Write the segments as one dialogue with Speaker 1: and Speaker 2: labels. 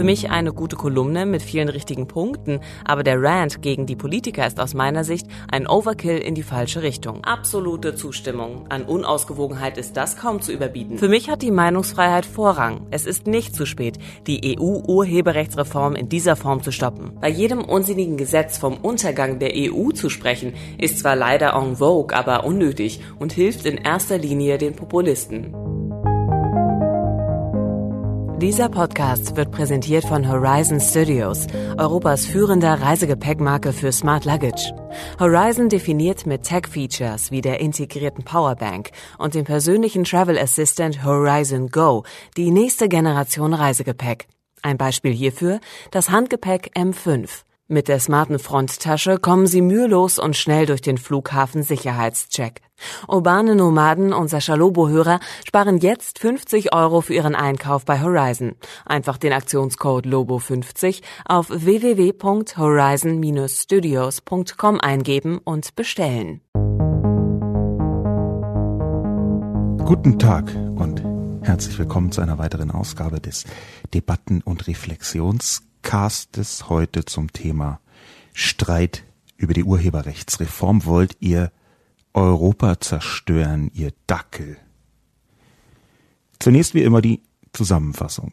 Speaker 1: Für mich eine gute Kolumne mit vielen richtigen Punkten, aber der Rant gegen die Politiker ist aus meiner Sicht ein Overkill in die falsche Richtung. Absolute Zustimmung. An Unausgewogenheit ist das kaum zu überbieten. Für mich hat die Meinungsfreiheit Vorrang. Es ist nicht zu spät, die EU-Urheberrechtsreform in dieser Form zu stoppen. Bei jedem unsinnigen Gesetz vom Untergang der EU zu sprechen, ist zwar leider en vogue, aber unnötig und hilft in erster Linie den Populisten. Dieser Podcast wird präsentiert von Horizon Studios, Europas führender Reisegepäckmarke für Smart Luggage. Horizon definiert mit Tech-Features wie der integrierten Powerbank und dem persönlichen Travel Assistant Horizon Go die nächste Generation Reisegepäck. Ein Beispiel hierfür das Handgepäck M5. Mit der smarten Fronttasche kommen Sie mühelos und schnell durch den Flughafen Sicherheitscheck. Urbane Nomaden und Sascha Lobo-Hörer sparen jetzt 50 Euro für ihren Einkauf bei Horizon. Einfach den Aktionscode LOBO50 auf www.horizon-studios.com eingeben und bestellen.
Speaker 2: Guten Tag und herzlich willkommen zu einer weiteren Ausgabe des Debatten- und Reflexions Podcastes heute zum Thema Streit über die Urheberrechtsreform. Wollt ihr Europa zerstören, ihr Dackel? Zunächst wie immer die Zusammenfassung.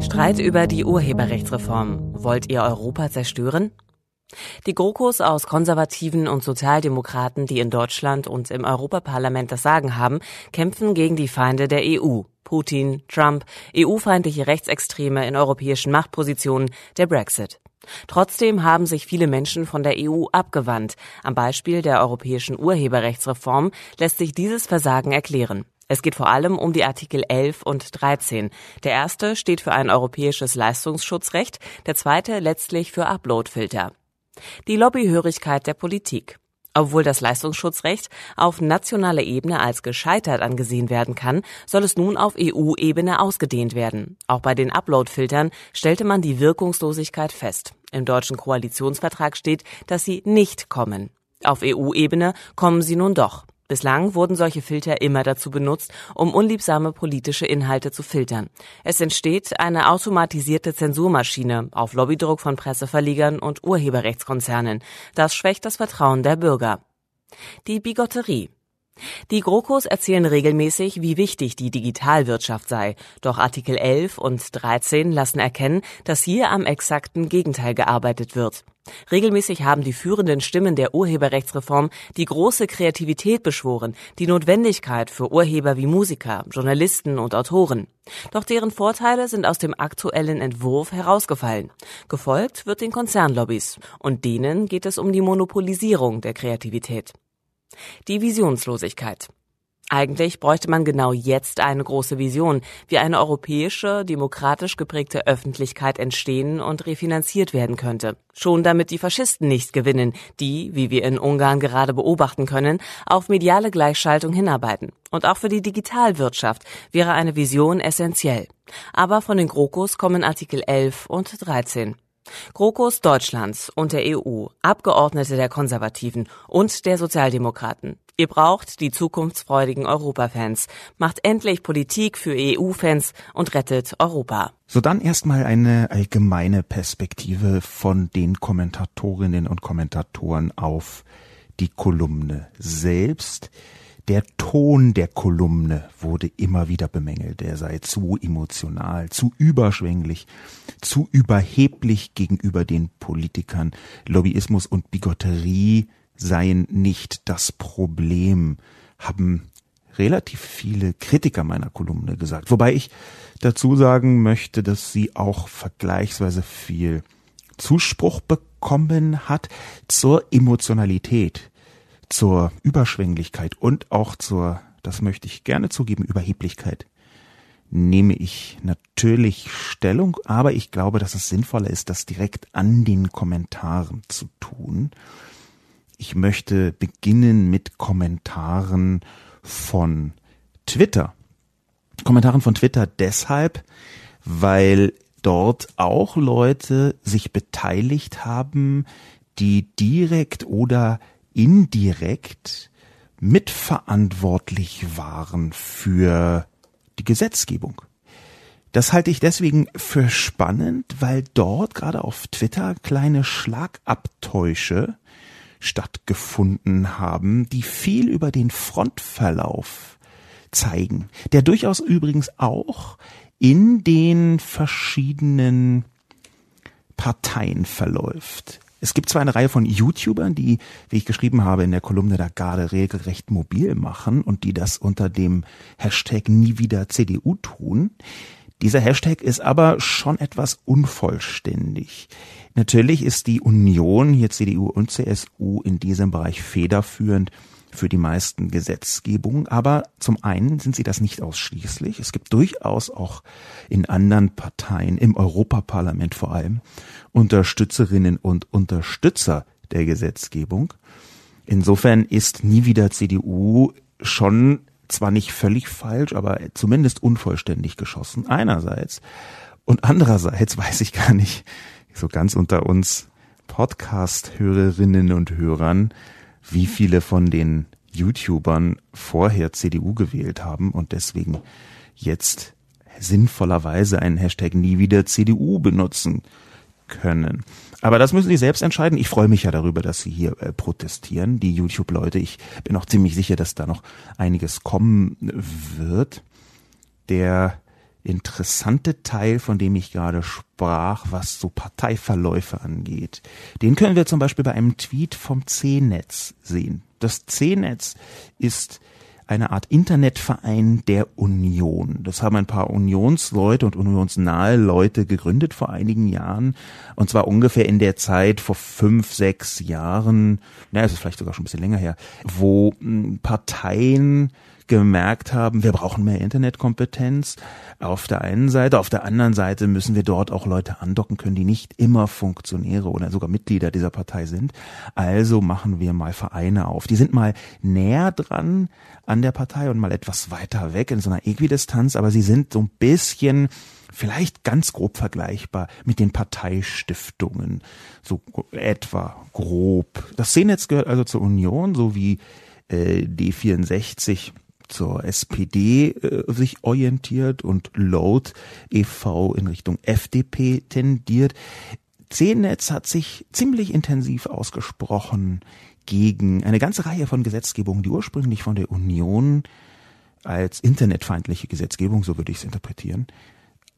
Speaker 1: Streit über die Urheberrechtsreform. Wollt ihr Europa zerstören? Die GroKos aus Konservativen und Sozialdemokraten, die in Deutschland und im Europaparlament das Sagen haben, kämpfen gegen die Feinde der EU. Putin, Trump, EU-feindliche Rechtsextreme in europäischen Machtpositionen, der Brexit. Trotzdem haben sich viele Menschen von der EU abgewandt. Am Beispiel der europäischen Urheberrechtsreform lässt sich dieses Versagen erklären. Es geht vor allem um die Artikel 11 und 13. Der erste steht für ein europäisches Leistungsschutzrecht, der zweite letztlich für Uploadfilter. Die Lobbyhörigkeit der Politik. Obwohl das Leistungsschutzrecht auf nationaler Ebene als gescheitert angesehen werden kann, soll es nun auf EU-Ebene ausgedehnt werden. Auch bei den Upload-Filtern stellte man die Wirkungslosigkeit fest. Im deutschen Koalitionsvertrag steht, dass sie nicht kommen. Auf EU-Ebene kommen sie nun doch. Bislang wurden solche Filter immer dazu benutzt, um unliebsame politische Inhalte zu filtern. Es entsteht eine automatisierte Zensurmaschine auf Lobbydruck von Presseverlegern und Urheberrechtskonzernen. Das schwächt das Vertrauen der Bürger. Die Bigotterie. Die GroKos erzählen regelmäßig, wie wichtig die Digitalwirtschaft sei. Doch Artikel 11 und 13 lassen erkennen, dass hier am exakten Gegenteil gearbeitet wird. Regelmäßig haben die führenden Stimmen der Urheberrechtsreform die große Kreativität beschworen, die Notwendigkeit für Urheber wie Musiker, Journalisten und Autoren. Doch deren Vorteile sind aus dem aktuellen Entwurf herausgefallen. Gefolgt wird den Konzernlobbys. Und denen geht es um die Monopolisierung der Kreativität. Die Visionslosigkeit. Eigentlich bräuchte man genau jetzt eine große Vision, wie eine europäische, demokratisch geprägte Öffentlichkeit entstehen und refinanziert werden könnte. Schon damit die Faschisten nicht gewinnen, die, wie wir in Ungarn gerade beobachten können, auf mediale Gleichschaltung hinarbeiten. Und auch für die Digitalwirtschaft wäre eine Vision essentiell. Aber von den GroKos kommen Artikel 11 und 13. GroKos Deutschlands und der EU, Abgeordnete der Konservativen und der Sozialdemokraten. Ihr braucht die zukunftsfreudigen Europafans. Macht endlich Politik für EU-Fans und rettet Europa.
Speaker 2: So dann erstmal eine allgemeine Perspektive von den Kommentatorinnen und Kommentatoren auf die Kolumne selbst. Der Ton der Kolumne wurde immer wieder bemängelt. Er sei zu emotional, zu überschwänglich, zu überheblich gegenüber den Politikern. Lobbyismus und Bigotterie seien nicht das Problem, haben relativ viele Kritiker meiner Kolumne gesagt. Wobei ich dazu sagen möchte, dass sie auch vergleichsweise viel Zuspruch bekommen hat zur Emotionalität zur Überschwänglichkeit und auch zur, das möchte ich gerne zugeben, Überheblichkeit nehme ich natürlich Stellung, aber ich glaube, dass es sinnvoller ist, das direkt an den Kommentaren zu tun. Ich möchte beginnen mit Kommentaren von Twitter. Kommentaren von Twitter deshalb, weil dort auch Leute sich beteiligt haben, die direkt oder indirekt mitverantwortlich waren für die Gesetzgebung. Das halte ich deswegen für spannend, weil dort gerade auf Twitter kleine Schlagabtäusche stattgefunden haben, die viel über den Frontverlauf zeigen, der durchaus übrigens auch in den verschiedenen Parteien verläuft. Es gibt zwar eine Reihe von YouTubern, die, wie ich geschrieben habe, in der Kolumne der Garde regelrecht mobil machen und die das unter dem Hashtag nie wieder CDU tun. Dieser Hashtag ist aber schon etwas unvollständig. Natürlich ist die Union, hier CDU und CSU, in diesem Bereich federführend für die meisten Gesetzgebungen. Aber zum einen sind sie das nicht ausschließlich. Es gibt durchaus auch in anderen Parteien, im Europaparlament vor allem, Unterstützerinnen und Unterstützer der Gesetzgebung. Insofern ist nie wieder CDU schon zwar nicht völlig falsch, aber zumindest unvollständig geschossen. Einerseits. Und andererseits weiß ich gar nicht, so ganz unter uns Podcast-Hörerinnen und Hörern, wie viele von den YouTubern vorher CDU gewählt haben und deswegen jetzt sinnvollerweise einen Hashtag nie wieder CDU benutzen können. Aber das müssen Sie selbst entscheiden. Ich freue mich ja darüber, dass Sie hier äh, protestieren, die YouTube-Leute. Ich bin auch ziemlich sicher, dass da noch einiges kommen wird. Der interessante Teil, von dem ich gerade sprach, was so Parteiverläufe angeht, den können wir zum Beispiel bei einem Tweet vom C-Netz sehen. Das C-Netz ist eine Art Internetverein der Union. Das haben ein paar Unionsleute und unionsnahe Leute gegründet vor einigen Jahren. Und zwar ungefähr in der Zeit vor fünf, sechs Jahren, naja, es ist vielleicht sogar schon ein bisschen länger her, wo hm, Parteien gemerkt haben, wir brauchen mehr Internetkompetenz auf der einen Seite. Auf der anderen Seite müssen wir dort auch Leute andocken können, die nicht immer Funktionäre oder sogar Mitglieder dieser Partei sind. Also machen wir mal Vereine auf. Die sind mal näher dran an der Partei und mal etwas weiter weg in so einer Äquidistanz, aber sie sind so ein bisschen vielleicht ganz grob vergleichbar mit den Parteistiftungen, so etwa grob. Das Seenetz gehört also zur Union, so wie äh, D64 zur SPD äh, sich orientiert und Load e.V. in Richtung FDP tendiert. C-Netz hat sich ziemlich intensiv ausgesprochen gegen eine ganze Reihe von Gesetzgebungen, die ursprünglich von der Union als internetfeindliche Gesetzgebung, so würde ich es interpretieren,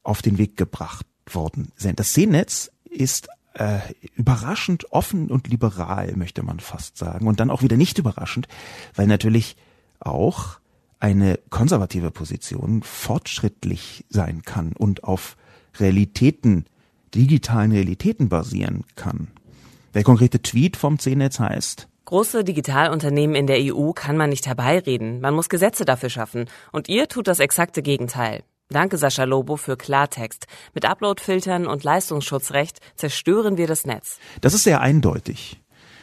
Speaker 2: auf den Weg gebracht worden sind. Das C-Netz ist äh, überraschend offen und liberal, möchte man fast sagen. Und dann auch wieder nicht überraschend, weil natürlich auch eine konservative Position fortschrittlich sein kann und auf Realitäten, digitalen Realitäten basieren kann. Der konkrete Tweet vom C-Netz heißt,
Speaker 1: Große Digitalunternehmen in der EU kann man nicht herbeireden. Man muss Gesetze dafür schaffen. Und ihr tut das exakte Gegenteil. Danke, Sascha Lobo, für Klartext. Mit Uploadfiltern und Leistungsschutzrecht zerstören wir das Netz.
Speaker 2: Das ist sehr eindeutig.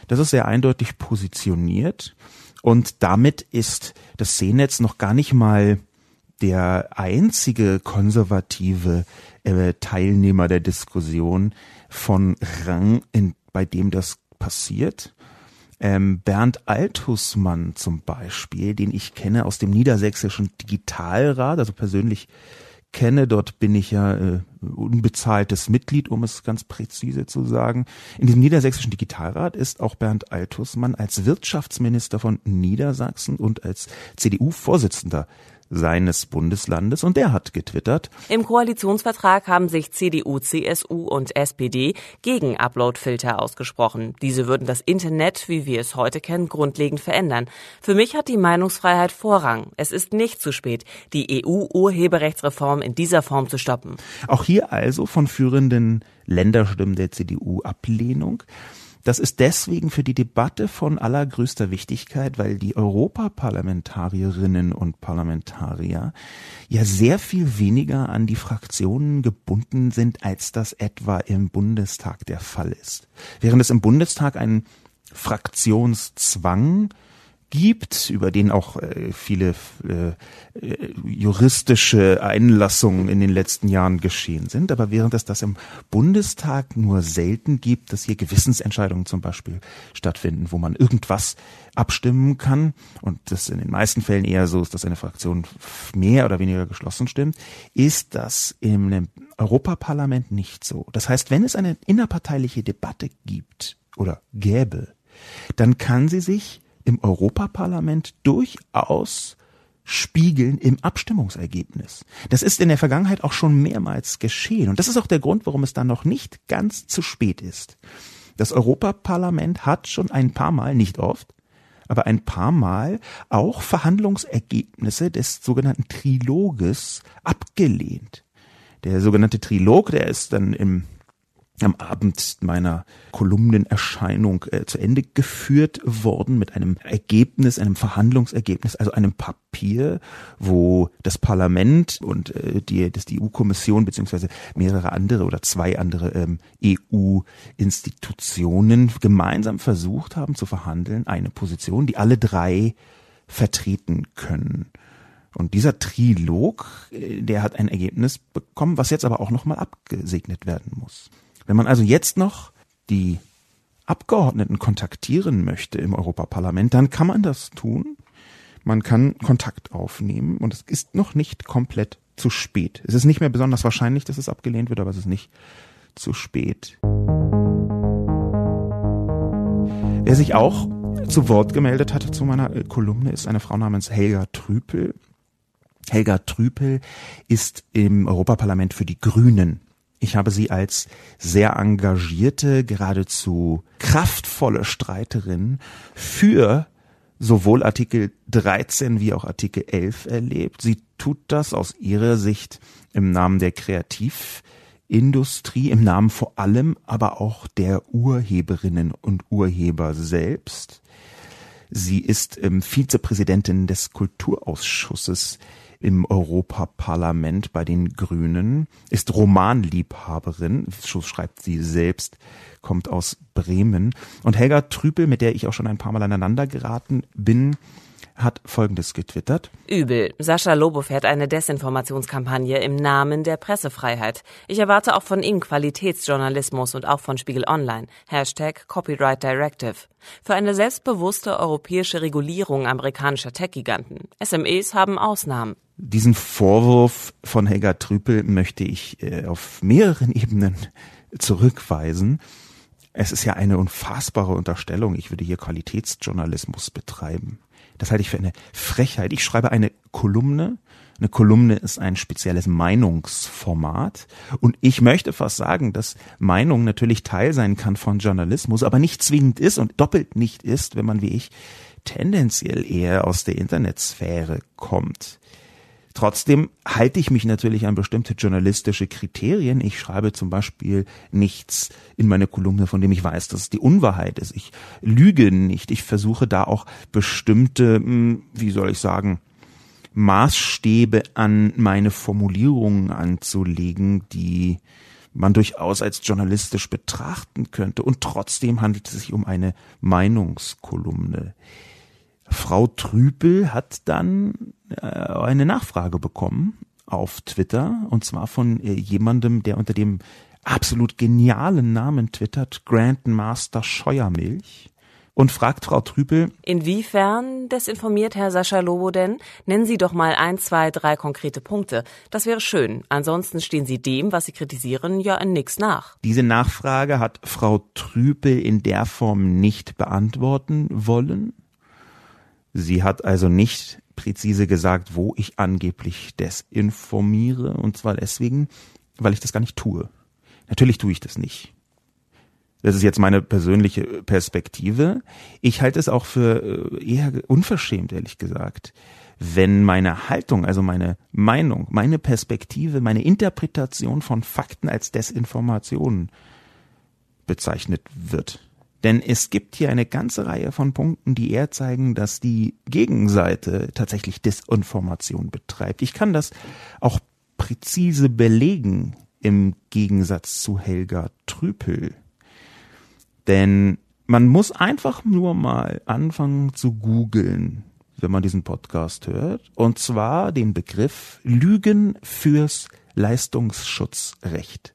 Speaker 2: Das ist sehr eindeutig positioniert. Und damit ist das Seenetz noch gar nicht mal der einzige konservative äh, Teilnehmer der Diskussion von Rang, in, bei dem das passiert. Ähm, Bernd Altusmann zum Beispiel, den ich kenne aus dem niedersächsischen Digitalrat, also persönlich kenne. Dort bin ich ja äh, unbezahltes Mitglied, um es ganz präzise zu sagen. In diesem niedersächsischen Digitalrat ist auch Bernd Altusmann als Wirtschaftsminister von Niedersachsen und als CDU-Vorsitzender seines Bundeslandes und der hat getwittert.
Speaker 1: Im Koalitionsvertrag haben sich CDU, CSU und SPD gegen Uploadfilter ausgesprochen. Diese würden das Internet, wie wir es heute kennen, grundlegend verändern. Für mich hat die Meinungsfreiheit Vorrang. Es ist nicht zu spät, die EU-Urheberrechtsreform in dieser Form zu stoppen.
Speaker 2: Auch hier also von führenden Länderstimmen der CDU Ablehnung. Das ist deswegen für die Debatte von allergrößter Wichtigkeit, weil die Europaparlamentarierinnen und Parlamentarier ja sehr viel weniger an die Fraktionen gebunden sind, als das etwa im Bundestag der Fall ist. Während es im Bundestag ein Fraktionszwang gibt, über den auch äh, viele äh, äh, juristische Einlassungen in den letzten Jahren geschehen sind. Aber während es das im Bundestag nur selten gibt, dass hier Gewissensentscheidungen zum Beispiel stattfinden, wo man irgendwas abstimmen kann und das in den meisten Fällen eher so ist, dass eine Fraktion mehr oder weniger geschlossen stimmt, ist das im Europaparlament nicht so. Das heißt, wenn es eine innerparteiliche Debatte gibt oder gäbe, dann kann sie sich im Europaparlament durchaus spiegeln im Abstimmungsergebnis. Das ist in der Vergangenheit auch schon mehrmals geschehen. Und das ist auch der Grund, warum es dann noch nicht ganz zu spät ist. Das Europaparlament hat schon ein paar Mal, nicht oft, aber ein paar Mal auch Verhandlungsergebnisse des sogenannten Triloges abgelehnt. Der sogenannte Trilog, der ist dann im am Abend meiner Kolumnenerscheinung äh, zu Ende geführt worden mit einem Ergebnis, einem Verhandlungsergebnis, also einem Papier, wo das Parlament und äh, die, das die EU-Kommission beziehungsweise mehrere andere oder zwei andere ähm, EU-Institutionen gemeinsam versucht haben zu verhandeln, eine Position, die alle drei vertreten können. Und dieser Trilog, äh, der hat ein Ergebnis bekommen, was jetzt aber auch nochmal abgesegnet werden muss. Wenn man also jetzt noch die Abgeordneten kontaktieren möchte im Europaparlament, dann kann man das tun. Man kann Kontakt aufnehmen und es ist noch nicht komplett zu spät. Es ist nicht mehr besonders wahrscheinlich, dass es abgelehnt wird, aber es ist nicht zu spät. Wer sich auch zu Wort gemeldet hatte zu meiner Kolumne, ist eine Frau namens Helga Trüpel. Helga Trüpel ist im Europaparlament für die Grünen ich habe sie als sehr engagierte, geradezu kraftvolle Streiterin für sowohl Artikel 13 wie auch Artikel 11 erlebt. Sie tut das aus ihrer Sicht im Namen der Kreativindustrie, im Namen vor allem aber auch der Urheberinnen und Urheber selbst. Sie ist ähm, Vizepräsidentin des Kulturausschusses im Europaparlament bei den Grünen, ist Romanliebhaberin, so schreibt sie selbst, kommt aus Bremen. Und Helga Trüpel, mit der ich auch schon ein paar Mal aneinander geraten bin, hat Folgendes getwittert.
Speaker 1: Übel. Sascha Lobo fährt eine Desinformationskampagne im Namen der Pressefreiheit. Ich erwarte auch von ihm Qualitätsjournalismus und auch von Spiegel Online. Hashtag Copyright Directive. Für eine selbstbewusste europäische Regulierung amerikanischer Tech-Giganten. SMEs haben Ausnahmen.
Speaker 2: Diesen Vorwurf von Helga Trüpel möchte ich äh, auf mehreren Ebenen zurückweisen. Es ist ja eine unfassbare Unterstellung. Ich würde hier Qualitätsjournalismus betreiben. Das halte ich für eine Frechheit. Ich schreibe eine Kolumne. Eine Kolumne ist ein spezielles Meinungsformat. Und ich möchte fast sagen, dass Meinung natürlich Teil sein kann von Journalismus, aber nicht zwingend ist und doppelt nicht ist, wenn man wie ich tendenziell eher aus der Internetsphäre kommt. Trotzdem halte ich mich natürlich an bestimmte journalistische Kriterien. Ich schreibe zum Beispiel nichts in meine Kolumne, von dem ich weiß, dass es die Unwahrheit ist. Ich lüge nicht. Ich versuche da auch bestimmte, hm, wie soll ich sagen, Maßstäbe an meine Formulierungen anzulegen, die man durchaus als journalistisch betrachten könnte. Und trotzdem handelt es sich um eine Meinungskolumne. Frau Trüpel hat dann eine Nachfrage bekommen auf Twitter und zwar von äh, jemandem, der unter dem absolut genialen Namen twittert, Grandmaster Scheuermilch und fragt Frau Trüpel.
Speaker 1: Inwiefern desinformiert Herr Sascha Lobo denn? Nennen Sie doch mal ein, zwei, drei konkrete Punkte. Das wäre schön. Ansonsten stehen Sie dem, was Sie kritisieren, ja in nix nach.
Speaker 2: Diese Nachfrage hat Frau Trüpel in der Form nicht beantworten wollen. Sie hat also nicht präzise gesagt, wo ich angeblich desinformiere, und zwar deswegen, weil ich das gar nicht tue. Natürlich tue ich das nicht. Das ist jetzt meine persönliche Perspektive. Ich halte es auch für äh, eher unverschämt, ehrlich gesagt, wenn meine Haltung, also meine Meinung, meine Perspektive, meine Interpretation von Fakten als Desinformation bezeichnet wird. Denn es gibt hier eine ganze Reihe von Punkten, die eher zeigen, dass die Gegenseite tatsächlich Desinformation betreibt. Ich kann das auch präzise belegen im Gegensatz zu Helga Trüpel. Denn Man muss einfach nur mal anfangen zu googeln, wenn man diesen Podcast hört. Und zwar den Begriff Lügen fürs Leistungsschutzrecht.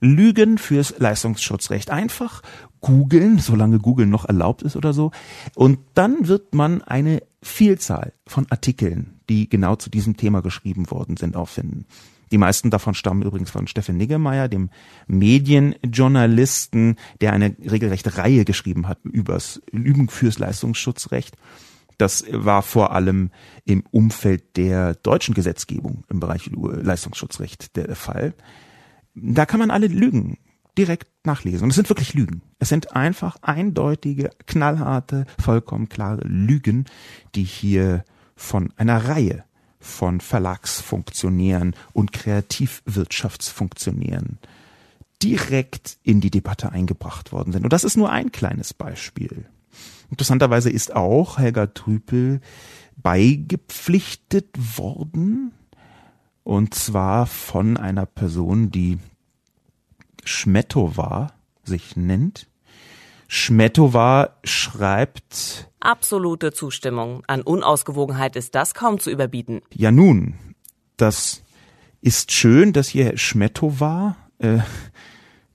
Speaker 2: Lügen fürs Leistungsschutzrecht. Einfach googeln, solange Google noch erlaubt ist oder so. Und dann wird man eine Vielzahl von Artikeln, die genau zu diesem Thema geschrieben worden sind, auffinden. Die meisten davon stammen übrigens von Steffen Niggemeier, dem Medienjournalisten, der eine regelrechte Reihe geschrieben hat übers Lügen fürs Leistungsschutzrecht. Das war vor allem im Umfeld der deutschen Gesetzgebung im Bereich Leistungsschutzrecht der Fall. Da kann man alle Lügen direkt nachlesen. Und es sind wirklich Lügen. Es sind einfach eindeutige, knallharte, vollkommen klare Lügen, die hier von einer Reihe von Verlagsfunktionären und Kreativwirtschaftsfunktionären direkt in die Debatte eingebracht worden sind. Und das ist nur ein kleines Beispiel. Interessanterweise ist auch Helga Trüpel beigepflichtet worden, und zwar von einer Person, die Schmetova sich nennt. Schmetova schreibt
Speaker 1: Absolute Zustimmung. An Unausgewogenheit ist das kaum zu überbieten.
Speaker 2: Ja nun, das ist schön, dass hier Schmetova äh,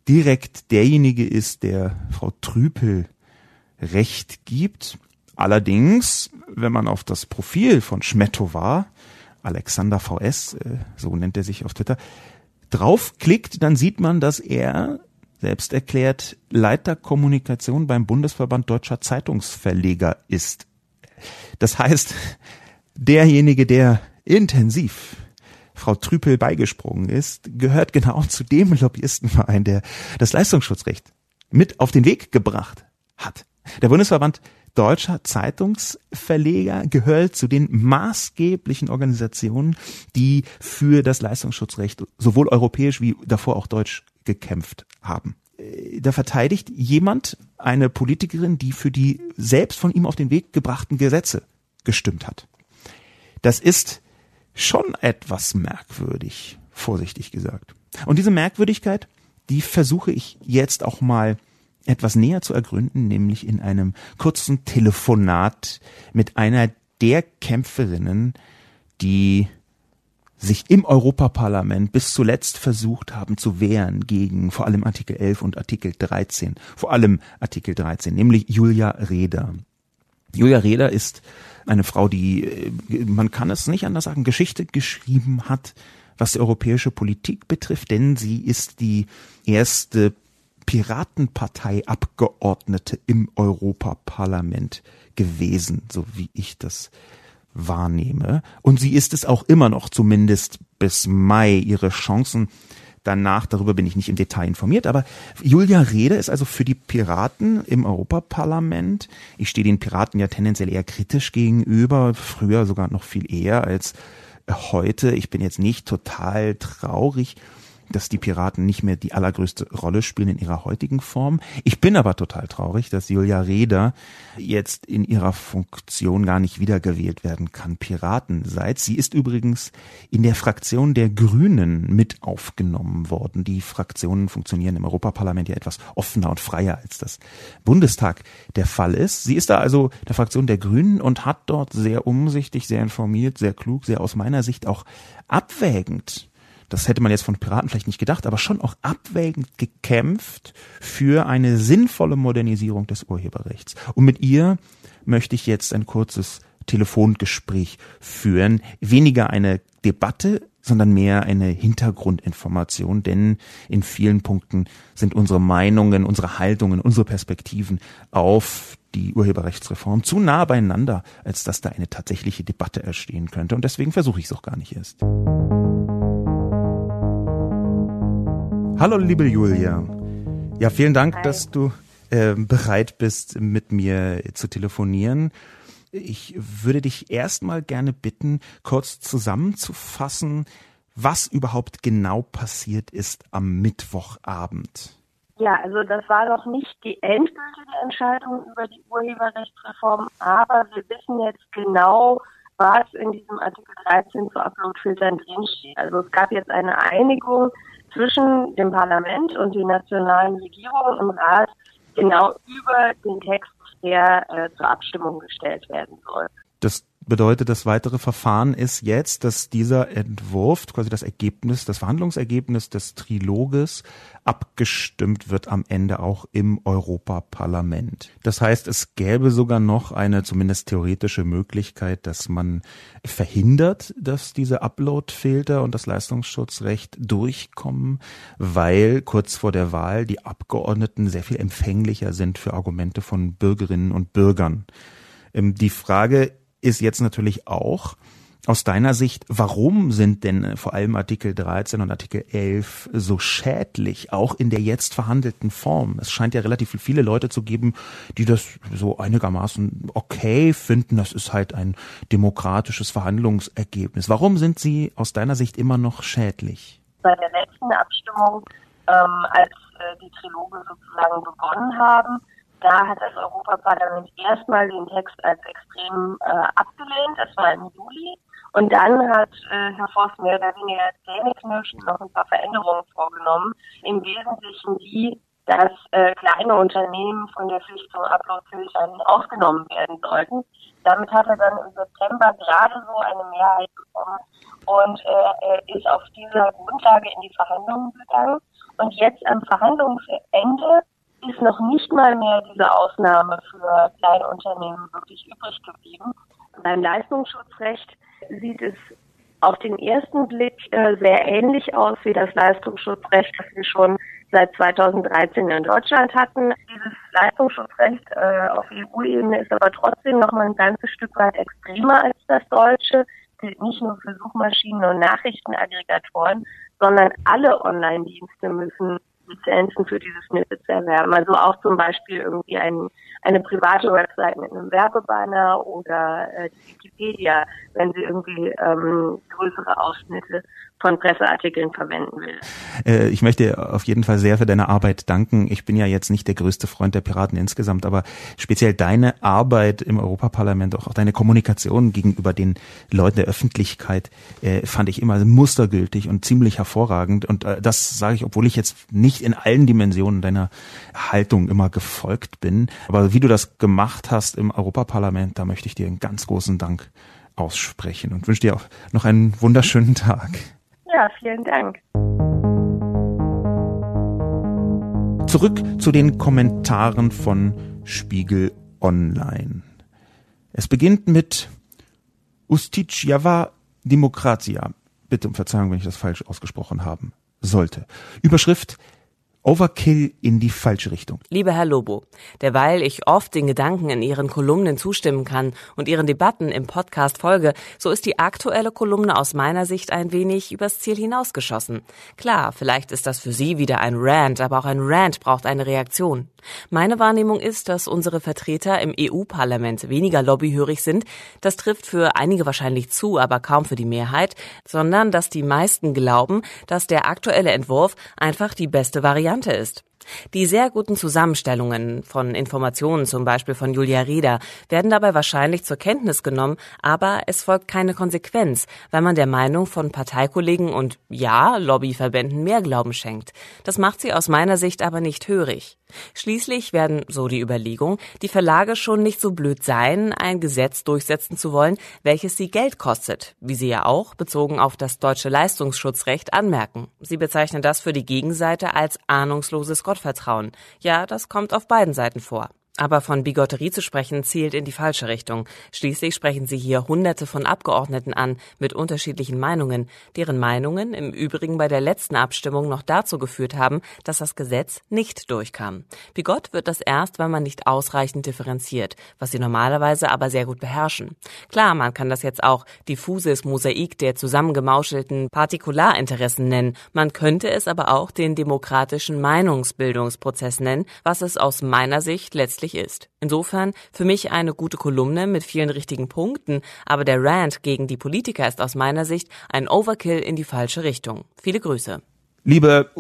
Speaker 2: direkt derjenige ist, der Frau Trüpel Recht gibt. Allerdings, wenn man auf das Profil von Schmetova, Alexander VS, äh, so nennt er sich auf Twitter, draufklickt, dann sieht man, dass er selbst erklärt Leiter Kommunikation beim Bundesverband Deutscher Zeitungsverleger ist. Das heißt, derjenige, der intensiv Frau Trüpel beigesprungen ist, gehört genau zu dem Lobbyistenverein, der das Leistungsschutzrecht mit auf den Weg gebracht hat. Der Bundesverband Deutscher Zeitungsverleger gehört zu den maßgeblichen Organisationen, die für das Leistungsschutzrecht sowohl europäisch wie davor auch deutsch gekämpft haben. Äh, da verteidigt jemand eine Politikerin, die für die selbst von ihm auf den Weg gebrachten Gesetze gestimmt hat. Das ist schon etwas merkwürdig, vorsichtig gesagt. Und diese Merkwürdigkeit, die versuche ich jetzt auch mal etwas näher zu ergründen, nämlich in einem kurzen Telefonat mit einer der Kämpferinnen, die sich im Europaparlament bis zuletzt versucht haben zu wehren gegen vor allem Artikel 11 und Artikel 13, vor allem Artikel 13, nämlich Julia Reda. Julia Reda ist eine Frau, die, äh, man kann es nicht anders sagen, Geschichte geschrieben hat, was die europäische Politik betrifft, denn sie ist die erste Piratenpartei-Abgeordnete im Europaparlament gewesen, so wie ich das wahrnehme. Und sie ist es auch immer noch, zumindest bis Mai. Ihre Chancen danach, darüber bin ich nicht im Detail informiert, aber Julia Rede ist also für die Piraten im Europaparlament. Ich stehe den Piraten ja tendenziell eher kritisch gegenüber, früher sogar noch viel eher als heute. Ich bin jetzt nicht total traurig dass die Piraten nicht mehr die allergrößte Rolle spielen in ihrer heutigen Form. Ich bin aber total traurig, dass Julia Reda jetzt in ihrer Funktion gar nicht wiedergewählt werden kann, Piraten seit. Sie ist übrigens in der Fraktion der Grünen mit aufgenommen worden. Die Fraktionen funktionieren im Europaparlament ja etwas offener und freier, als das Bundestag der Fall ist. Sie ist da also der Fraktion der Grünen und hat dort sehr umsichtig, sehr informiert, sehr klug, sehr aus meiner Sicht auch abwägend das hätte man jetzt von Piraten vielleicht nicht gedacht, aber schon auch abwägend gekämpft für eine sinnvolle Modernisierung des Urheberrechts. Und mit ihr möchte ich jetzt ein kurzes Telefongespräch führen. Weniger eine Debatte, sondern mehr eine Hintergrundinformation, denn in vielen Punkten sind unsere Meinungen, unsere Haltungen, unsere Perspektiven auf die Urheberrechtsreform zu nah beieinander, als dass da eine tatsächliche Debatte entstehen könnte. Und deswegen versuche ich es auch gar nicht erst. Hallo, liebe Julia. Ja, vielen Dank, Hi. dass du äh, bereit bist, mit mir zu telefonieren. Ich würde dich erstmal gerne bitten, kurz zusammenzufassen, was überhaupt genau passiert ist am Mittwochabend.
Speaker 3: Ja, also das war noch nicht die endgültige Entscheidung über die Urheberrechtsreform, aber wir wissen jetzt genau, was in diesem Artikel 13 zu Uploadfiltern drinsteht. Also es gab jetzt eine Einigung zwischen dem Parlament und den nationalen Regierungen im Rat, genau über den Text, der äh, zur Abstimmung gestellt werden soll.
Speaker 2: Das bedeutet, das weitere Verfahren ist jetzt, dass dieser Entwurf, quasi das Ergebnis, das Verhandlungsergebnis des Triloges abgestimmt wird am Ende auch im Europaparlament. Das heißt, es gäbe sogar noch eine zumindest theoretische Möglichkeit, dass man verhindert, dass diese Upload-Filter und das Leistungsschutzrecht durchkommen, weil kurz vor der Wahl die Abgeordneten sehr viel empfänglicher sind für Argumente von Bürgerinnen und Bürgern. Ähm, die Frage ist jetzt natürlich auch, aus deiner Sicht, warum sind denn äh, vor allem Artikel 13 und Artikel 11 so schädlich, auch in der jetzt verhandelten Form? Es scheint ja relativ viele Leute zu geben, die das so einigermaßen okay finden. Das ist halt ein demokratisches Verhandlungsergebnis. Warum sind sie aus deiner Sicht immer noch schädlich?
Speaker 3: Bei der letzten Abstimmung, ähm, als äh, die Triloge sozusagen begonnen haben, da hat das Europaparlament erstmal den Text als extrem äh, abgelehnt. Das war im Juli. Und dann hat äh, Herr Voss mehr oder weniger zähneknirschend noch ein paar Veränderungen vorgenommen. Im Wesentlichen die, dass äh, kleine Unternehmen von der Pflicht zum Uploadfiltern ausgenommen werden sollten. Damit hat er dann im September gerade so eine Mehrheit bekommen und äh, er ist auf dieser Grundlage in die Verhandlungen gegangen. Und jetzt am Verhandlungsende ist noch nicht mal mehr diese Ausnahme für kleine Unternehmen wirklich übrig geblieben. Beim Leistungsschutzrecht sieht es auf den ersten Blick äh, sehr ähnlich aus wie das Leistungsschutzrecht, das wir schon seit 2013 in Deutschland hatten. Dieses Leistungsschutzrecht äh, auf EU-Ebene ist aber trotzdem noch mal ein ganzes Stück weit extremer als das deutsche. Gilt nicht nur für Suchmaschinen und Nachrichtenaggregatoren, sondern alle Online-Dienste müssen Lizenzen für diese Snippets erwerben. Also auch zum Beispiel irgendwie ein, eine private Website mit einem Werbebanner oder äh, die Wikipedia, wenn sie irgendwie ähm, größere Ausschnitte von Presseartikeln verwenden will.
Speaker 2: Äh, ich möchte auf jeden Fall sehr für deine Arbeit danken. Ich bin ja jetzt nicht der größte Freund der Piraten insgesamt, aber speziell deine Arbeit im Europaparlament, auch deine Kommunikation gegenüber den Leuten der Öffentlichkeit, äh, fand ich immer mustergültig und ziemlich hervorragend. Und äh, das sage ich, obwohl ich jetzt nicht in allen Dimensionen deiner Haltung immer gefolgt bin. Aber wie du das gemacht hast im Europaparlament, da möchte ich dir einen ganz großen Dank aussprechen und wünsche dir auch noch einen wunderschönen Tag.
Speaker 3: Ja, vielen Dank.
Speaker 2: Zurück zu den Kommentaren von Spiegel Online. Es beginnt mit Ustitschjava Demokratia. Bitte um Verzeihung, wenn ich das falsch ausgesprochen haben sollte. Überschrift Overkill in die falsche Richtung.
Speaker 1: Lieber Herr Lobo, derweil ich oft den Gedanken in Ihren Kolumnen zustimmen kann und Ihren Debatten im Podcast folge, so ist die aktuelle Kolumne aus meiner Sicht ein wenig übers Ziel hinausgeschossen. Klar, vielleicht ist das für Sie wieder ein Rant, aber auch ein Rant braucht eine Reaktion. Meine Wahrnehmung ist, dass unsere Vertreter im EU-Parlament weniger lobbyhörig sind. Das trifft für einige wahrscheinlich zu, aber kaum für die Mehrheit, sondern dass die meisten glauben, dass der aktuelle Entwurf einfach die beste Variante ist. Die sehr guten Zusammenstellungen von Informationen, zum Beispiel von Julia Rieder, werden dabei wahrscheinlich zur Kenntnis genommen, aber es folgt keine Konsequenz, weil man der Meinung von Parteikollegen und ja, Lobbyverbänden mehr Glauben schenkt. Das macht sie aus meiner Sicht aber nicht hörig. Schließlich werden, so die Überlegung, die Verlage schon nicht so blöd sein, ein Gesetz durchsetzen zu wollen, welches sie Geld kostet, wie sie ja auch, bezogen auf das deutsche Leistungsschutzrecht, anmerken. Sie bezeichnen das für die Gegenseite als ahnungsloses Gottvertrauen. Ja, das kommt auf beiden Seiten vor. Aber von Bigotterie zu sprechen zielt in die falsche Richtung. Schließlich sprechen Sie hier Hunderte von Abgeordneten an mit unterschiedlichen Meinungen, deren Meinungen im Übrigen bei der letzten Abstimmung noch dazu geführt haben, dass das Gesetz nicht durchkam. Bigott wird das erst, wenn man nicht ausreichend differenziert, was Sie normalerweise aber sehr gut beherrschen. Klar, man kann das jetzt auch diffuses Mosaik der zusammengemauschelten Partikularinteressen nennen. Man könnte es aber auch den demokratischen Meinungsbildungsprozess nennen, was es aus meiner Sicht letztlich möglich ist. Insofern für mich eine gute Kolumne mit vielen richtigen Punkten, aber der Rant gegen die Politiker ist aus meiner Sicht ein Overkill in die falsche Richtung. Viele Grüße.
Speaker 2: Liebe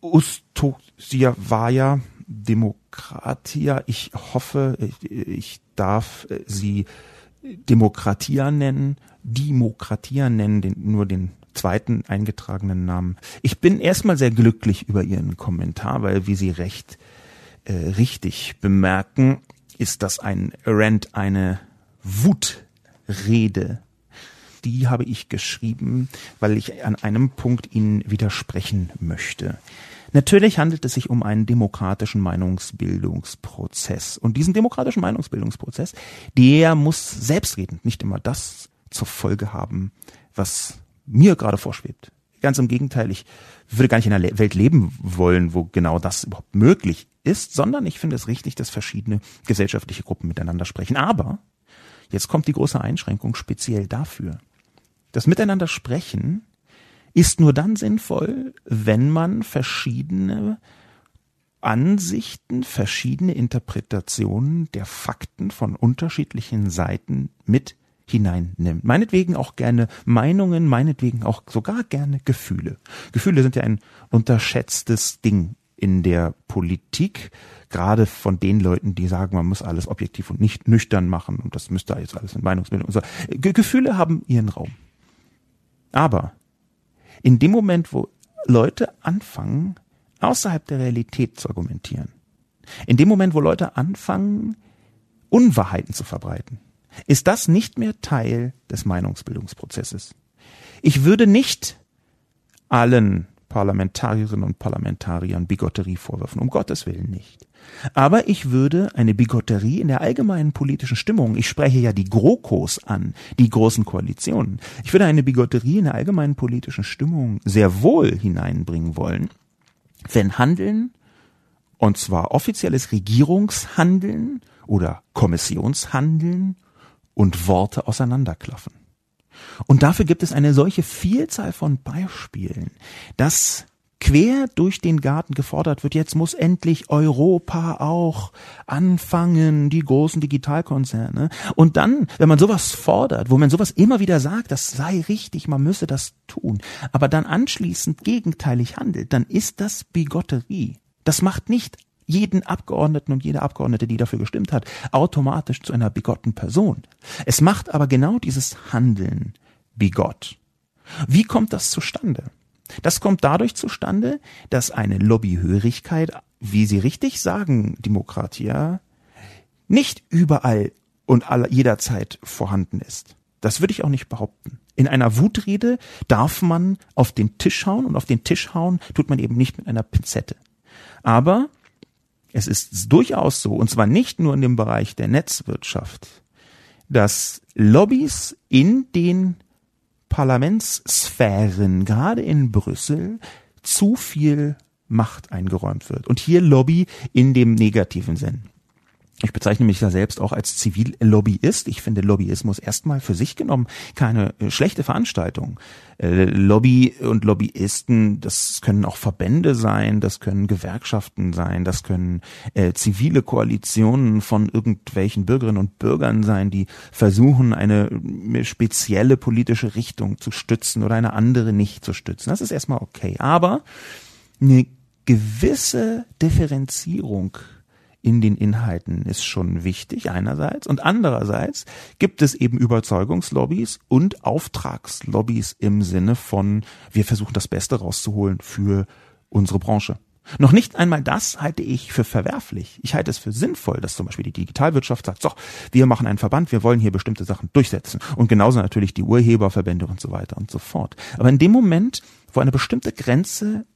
Speaker 2: Ustosiavaya Demokratia, ich hoffe, ich, darf Sie Demokratia nennen, Demokratia nennen, den, nur den zweiten eingetragenen Namen. Ich bin erstmal sehr glücklich über Ihren Kommentar, weil, wie Sie recht äh, richtig bemerken, ist das ein Rant, eine Wutrede. Die habe ich geschrieben, weil ich an einem Punkt Ihnen widersprechen möchte. Natürlich handelt es sich um einen demokratischen Meinungsbildungsprozess. Und diesen demokratischen Meinungsbildungsprozess, der muss selbstredend nicht immer das zur Folge haben, was mir gerade vorschwebt. Ganz im Gegenteil, ich würde gar nicht in einer Welt leben wollen, wo genau das überhaupt möglich ist, sondern ich finde es richtig, dass verschiedene gesellschaftliche Gruppen miteinander sprechen. Aber jetzt kommt die große Einschränkung speziell dafür. Das Miteinander sprechen ist nur dann sinnvoll, wenn man verschiedene Ansichten, verschiedene Interpretationen der Fakten von unterschiedlichen Seiten mit hineinnimmt. Meinetwegen auch gerne Meinungen, meinetwegen auch sogar gerne Gefühle. Gefühle sind ja ein unterschätztes Ding in der Politik, gerade von den Leuten, die sagen, man muss alles objektiv und nicht nüchtern machen und das müsste jetzt alles in Meinungsbildung und so. Ge Gefühle haben ihren Raum. Aber in dem Moment, wo Leute anfangen, außerhalb der Realität zu argumentieren, in dem Moment, wo Leute anfangen, Unwahrheiten zu verbreiten, ist das nicht mehr Teil des Meinungsbildungsprozesses. Ich würde nicht allen Parlamentarierinnen und Parlamentariern Bigotterie vorwerfen, um Gottes Willen nicht. Aber ich würde eine Bigotterie in der allgemeinen politischen Stimmung, ich spreche ja die GroKos an, die großen Koalitionen, ich würde eine Bigotterie in der allgemeinen politischen Stimmung sehr wohl hineinbringen wollen, wenn Handeln, und zwar offizielles Regierungshandeln oder Kommissionshandeln und Worte auseinanderklaffen. Und dafür gibt es eine solche Vielzahl von Beispielen, dass quer durch den Garten gefordert wird, jetzt muss endlich Europa auch anfangen, die großen Digitalkonzerne. Und dann, wenn man sowas fordert, wo man sowas immer wieder sagt, das sei richtig, man müsse das tun, aber dann anschließend gegenteilig handelt, dann ist das Bigotterie. Das macht nicht jeden Abgeordneten und jede Abgeordnete, die dafür gestimmt hat, automatisch zu einer bigotten Person. Es macht aber genau dieses Handeln bigott. Wie kommt das zustande? Das kommt dadurch zustande, dass eine Lobbyhörigkeit, wie Sie richtig sagen, Demokratia, nicht überall und aller, jederzeit vorhanden ist. Das würde ich auch nicht behaupten. In einer Wutrede darf man auf den Tisch hauen und auf den Tisch hauen tut man eben nicht mit einer Pinzette. Aber es ist durchaus so, und zwar nicht nur in dem Bereich der Netzwirtschaft, dass Lobbys in den Parlamentssphären, gerade in Brüssel, zu viel Macht eingeräumt wird. Und hier Lobby in dem negativen Sinn. Ich bezeichne mich ja selbst auch als Zivillobbyist. Ich finde Lobbyismus erstmal für sich genommen keine äh, schlechte Veranstaltung. Äh, Lobby und Lobbyisten, das können auch Verbände sein, das können Gewerkschaften sein, das können äh, zivile Koalitionen von irgendwelchen Bürgerinnen und Bürgern sein, die versuchen, eine äh, spezielle politische Richtung zu stützen oder eine andere nicht zu stützen. Das ist erstmal okay. Aber eine gewisse Differenzierung in den Inhalten ist schon wichtig einerseits und andererseits gibt es eben Überzeugungslobbys und Auftragslobbys im Sinne von wir versuchen das Beste rauszuholen für unsere Branche. Noch nicht einmal das halte ich für verwerflich. Ich halte es für sinnvoll, dass zum Beispiel die Digitalwirtschaft sagt, so, wir machen einen Verband, wir wollen hier bestimmte Sachen durchsetzen. Und genauso natürlich die Urheberverbände und so weiter und so fort. Aber in dem Moment, wo eine bestimmte Grenze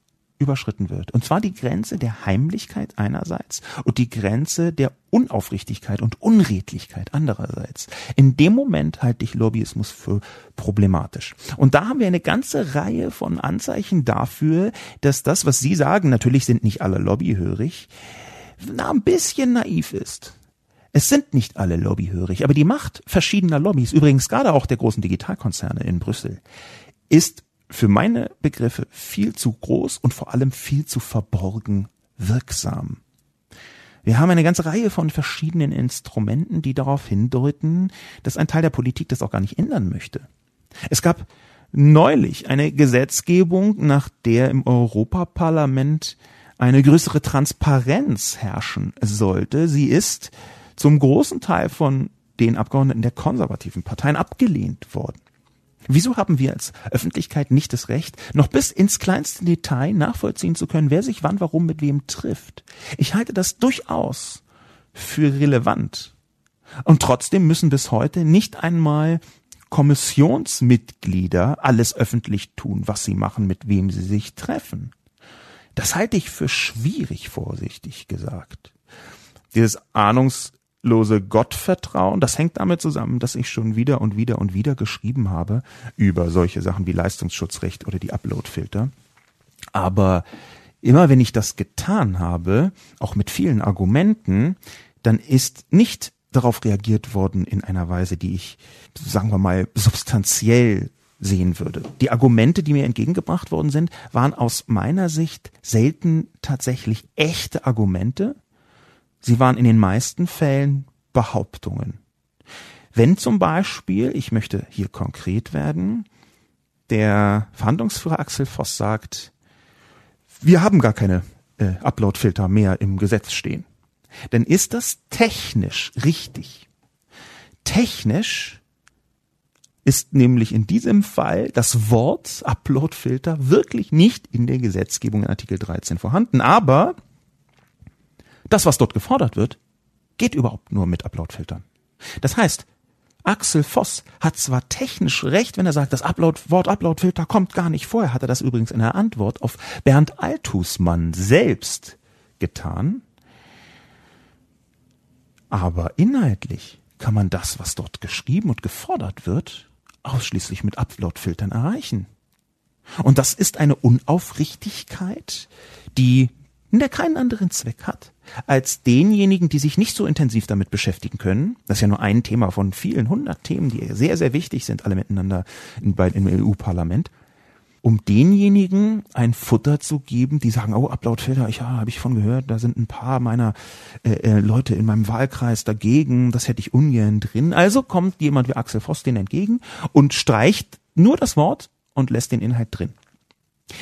Speaker 2: überschritten wird. Und zwar die Grenze der Heimlichkeit einerseits und die Grenze der Unaufrichtigkeit und Unredlichkeit andererseits. In dem Moment halte ich Lobbyismus für problematisch. Und da haben wir eine ganze Reihe von Anzeichen dafür, dass das, was Sie sagen, natürlich sind nicht alle lobbyhörig, na, ein bisschen naiv ist. Es sind nicht alle lobbyhörig, aber die Macht verschiedener Lobbys, übrigens gerade auch der großen Digitalkonzerne in Brüssel, ist für meine Begriffe viel zu groß und vor allem viel zu verborgen wirksam. Wir haben eine ganze Reihe von verschiedenen Instrumenten, die darauf hindeuten, dass ein Teil der Politik das auch gar nicht ändern möchte. Es gab neulich eine Gesetzgebung, nach der im Europaparlament eine größere Transparenz herrschen sollte. Sie ist zum großen Teil von den Abgeordneten der konservativen Parteien abgelehnt worden. Wieso haben wir als Öffentlichkeit nicht das Recht, noch bis ins kleinste Detail nachvollziehen zu können, wer sich wann, warum, mit wem trifft? Ich halte das durchaus für relevant. Und trotzdem müssen bis heute nicht einmal Kommissionsmitglieder alles öffentlich tun, was sie machen, mit wem sie sich treffen. Das halte ich für schwierig, vorsichtig gesagt. Dieses ahnungslose Gottvertrauen, das hängt damit zusammen, dass ich schon wieder und wieder und wieder geschrieben habe über solche Sachen wie Leistungsschutzrecht oder die Uploadfilter. Aber immer wenn ich das getan habe, auch mit vielen Argumenten, dann ist nicht darauf reagiert worden in einer Weise, die ich, sagen wir mal, substanziell sehen würde. Die Argumente, die mir entgegengebracht worden sind, waren aus meiner Sicht selten tatsächlich echte Argumente. Sie waren in den meisten Fällen Behauptungen. Wenn zum Beispiel, ich möchte hier konkret werden, der Verhandlungsführer Axel Voss sagt, wir haben gar keine äh, Uploadfilter mehr im Gesetz stehen, dann ist das technisch richtig. Technisch ist nämlich in diesem Fall das Wort Uploadfilter wirklich nicht in der Gesetzgebung in Artikel 13 vorhanden. Aber das, was dort gefordert wird, geht überhaupt nur mit Uploadfiltern. Das heißt, Axel Voss hat zwar technisch recht, wenn er sagt, das Upload, Wort Uploadfilter kommt gar nicht vor. Er hatte das übrigens in der Antwort auf Bernd Althusmann selbst getan. Aber inhaltlich kann man das, was dort geschrieben und gefordert wird, ausschließlich mit Upload-Filtern erreichen. Und das ist eine Unaufrichtigkeit, die in der keinen anderen Zweck hat, als denjenigen, die sich nicht so intensiv damit beschäftigen können. Das ist ja nur ein Thema von vielen hundert Themen, die sehr, sehr wichtig sind, alle miteinander in, bei, im EU-Parlament um denjenigen ein Futter zu geben, die sagen, oh, Uploadfilter, ich ja, habe ich von gehört, da sind ein paar meiner äh, äh, Leute in meinem Wahlkreis dagegen, das hätte ich ungern drin. Also kommt jemand wie Axel Voss denen entgegen und streicht nur das Wort und lässt den Inhalt drin.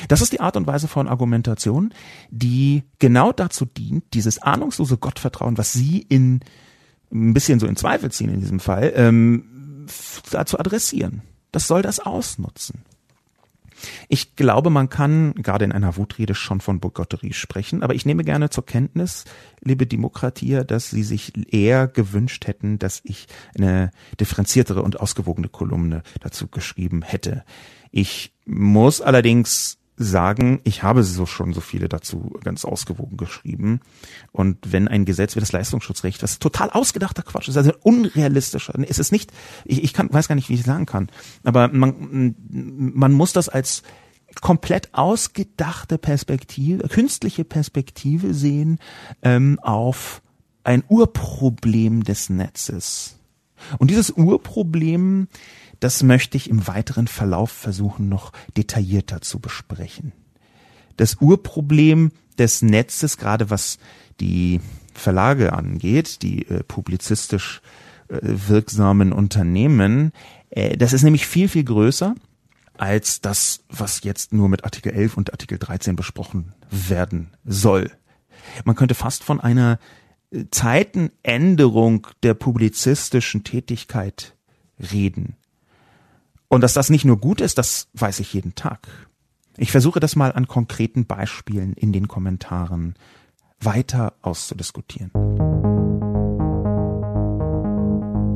Speaker 2: Das ist die Art und Weise von Argumentation, die genau dazu dient, dieses ahnungslose Gottvertrauen, was Sie in ein bisschen so in Zweifel ziehen in diesem Fall, ähm, zu adressieren. Das soll das ausnutzen. Ich glaube, man kann gerade in einer Wutrede schon von Boykotterie sprechen, aber ich nehme gerne zur Kenntnis, liebe Demokratie, dass Sie sich eher gewünscht hätten, dass ich eine differenziertere und ausgewogene Kolumne dazu geschrieben hätte. Ich muss allerdings sagen, ich habe so schon so viele dazu ganz ausgewogen geschrieben. Und wenn ein Gesetz wie das Leistungsschutzrecht, was total ausgedachter Quatsch ist, also unrealistischer, es ist nicht, ich, ich kann, weiß gar nicht, wie ich sagen kann, aber man, man muss das als komplett ausgedachte Perspektive, künstliche Perspektive sehen ähm, auf ein Urproblem des Netzes. Und dieses Urproblem das möchte ich im weiteren Verlauf versuchen, noch detaillierter zu besprechen. Das Urproblem des Netzes, gerade was die Verlage angeht, die äh, publizistisch äh, wirksamen Unternehmen, äh, das ist nämlich viel, viel größer als das, was jetzt nur mit Artikel 11 und Artikel 13 besprochen werden soll. Man könnte fast von einer äh, Zeitenänderung der publizistischen Tätigkeit reden. Und dass das nicht nur gut ist, das weiß ich jeden Tag. Ich versuche das mal an konkreten Beispielen in den Kommentaren weiter auszudiskutieren.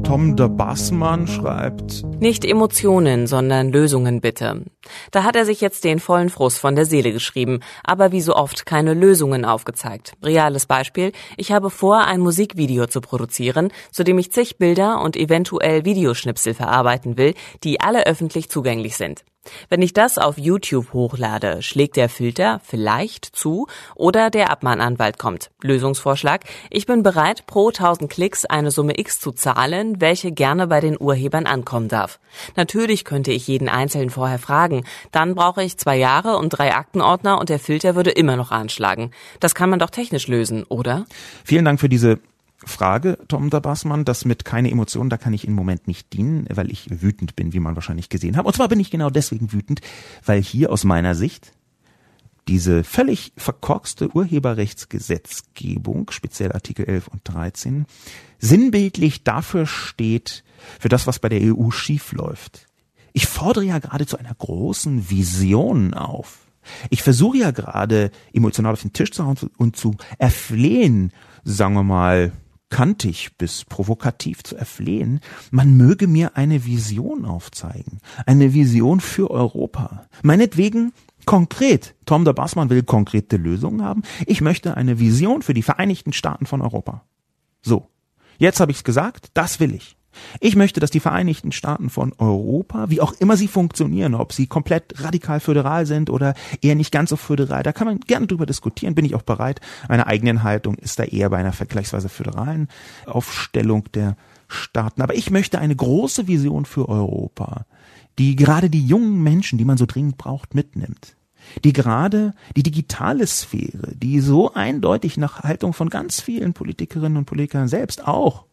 Speaker 2: Tom de Bassmann schreibt
Speaker 1: Nicht Emotionen, sondern Lösungen bitte. Da hat er sich jetzt den vollen Frust von der Seele geschrieben, aber wie so oft keine Lösungen aufgezeigt. Reales Beispiel, ich habe vor, ein Musikvideo zu produzieren, zu dem ich zig Bilder und eventuell Videoschnipsel verarbeiten will, die alle öffentlich zugänglich sind. Wenn ich das auf YouTube hochlade, schlägt der Filter vielleicht zu oder der Abmahnanwalt kommt. Lösungsvorschlag. Ich bin bereit, pro 1000 Klicks eine Summe X zu zahlen, welche gerne bei den Urhebern ankommen darf. Natürlich könnte ich jeden Einzelnen vorher fragen. Dann brauche ich zwei Jahre und drei Aktenordner und der Filter würde immer noch anschlagen. Das kann man doch technisch lösen, oder?
Speaker 2: Vielen Dank für diese Frage, Tom Dabassmann, das mit keine Emotionen, da kann ich im Moment nicht dienen, weil ich wütend bin, wie man wahrscheinlich gesehen hat. Und zwar bin ich genau deswegen wütend, weil hier aus meiner Sicht diese völlig verkorkste Urheberrechtsgesetzgebung, speziell Artikel 11 und 13, sinnbildlich dafür steht, für das, was bei der EU schiefläuft. Ich fordere ja gerade zu einer großen Vision auf. Ich versuche ja gerade emotional auf den Tisch zu hauen und zu erflehen, sagen wir mal, kantig bis provokativ zu erflehen, man möge mir eine Vision aufzeigen. Eine Vision für Europa. Meinetwegen konkret. Tom der Bassmann will konkrete Lösungen haben. Ich möchte eine Vision für die Vereinigten Staaten von Europa. So. Jetzt habe ich es gesagt, das will ich. Ich möchte, dass die Vereinigten Staaten von Europa, wie auch immer sie funktionieren, ob sie komplett radikal föderal sind oder eher nicht ganz so föderal, da kann man gerne drüber diskutieren, bin ich auch bereit. Meine eigenen Haltung ist da eher bei einer vergleichsweise föderalen Aufstellung der Staaten. Aber ich möchte eine große Vision für Europa, die gerade die jungen Menschen, die man so dringend braucht, mitnimmt die gerade die digitale Sphäre, die so eindeutig nach Haltung von ganz vielen Politikerinnen und Politikern selbst auch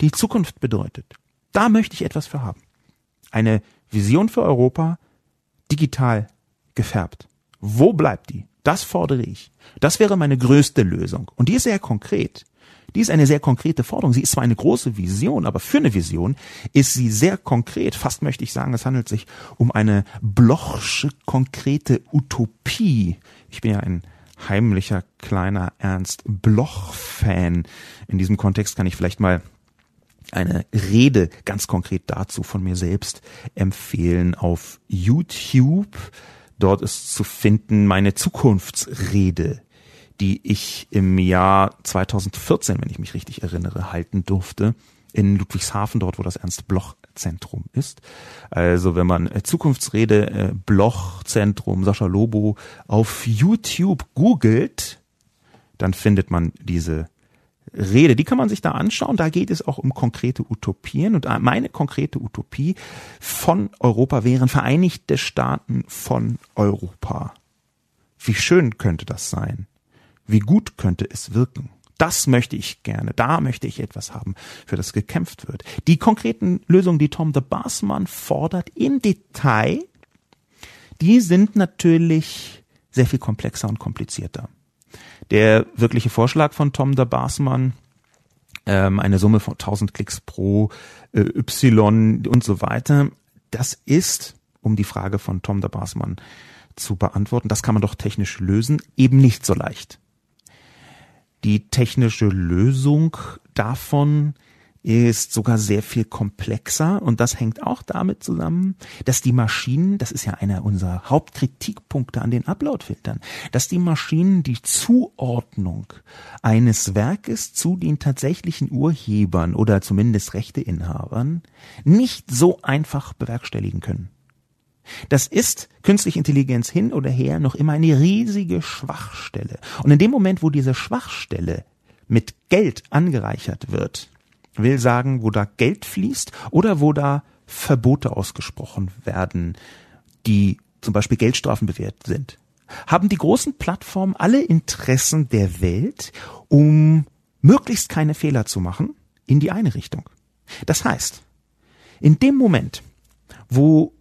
Speaker 2: die Zukunft bedeutet. Da möchte ich etwas für haben. Eine Vision für Europa, digital gefärbt. Wo bleibt die? Das fordere ich. Das wäre meine größte Lösung. Und die ist sehr konkret. Die ist eine sehr konkrete Forderung. Sie ist zwar eine große Vision, aber für eine Vision ist sie sehr konkret. Fast möchte ich sagen, es handelt sich um eine blochsche konkrete Utopie. Ich bin ja ein heimlicher kleiner Ernst Bloch-Fan. In diesem Kontext kann ich vielleicht mal eine Rede ganz konkret dazu von mir selbst empfehlen auf YouTube. Dort ist zu finden meine Zukunftsrede, die ich im Jahr 2014, wenn ich mich richtig erinnere, halten durfte in Ludwigshafen, dort wo das Ernst-Bloch-Zentrum ist. Also wenn man äh, Zukunftsrede äh, Bloch-Zentrum Sascha Lobo auf YouTube googelt, dann findet man diese Rede, die kann man sich da anschauen. Da geht es auch um konkrete Utopien. Und meine konkrete Utopie von Europa wären Vereinigte Staaten von Europa. Wie schön könnte das sein? Wie gut könnte es wirken? Das möchte ich gerne. Da möchte ich etwas haben, für das gekämpft wird. Die konkreten Lösungen, die Tom de Bassmann fordert im Detail, die sind natürlich sehr viel komplexer und komplizierter. Der wirkliche Vorschlag von Tom der Basmann, ähm, eine Summe von 1000 Klicks pro äh, Y und so weiter, das ist, um die Frage von Tom der Basmann zu beantworten, das kann man doch technisch lösen, eben nicht so leicht. Die technische Lösung davon ist sogar sehr viel komplexer und das hängt auch damit zusammen, dass die Maschinen, das ist ja einer unserer Hauptkritikpunkte an den Uploadfiltern, dass die Maschinen die Zuordnung eines Werkes zu den tatsächlichen Urhebern oder zumindest Rechteinhabern nicht so einfach bewerkstelligen können. Das ist künstliche Intelligenz hin oder her noch immer eine riesige Schwachstelle. Und in dem Moment, wo diese Schwachstelle mit Geld angereichert wird, will sagen, wo da Geld fließt oder wo da Verbote ausgesprochen werden, die zum Beispiel Geldstrafen bewährt sind. Haben die großen Plattformen alle Interessen der Welt, um möglichst keine Fehler zu machen, in die eine Richtung. Das heißt, in dem Moment, wo,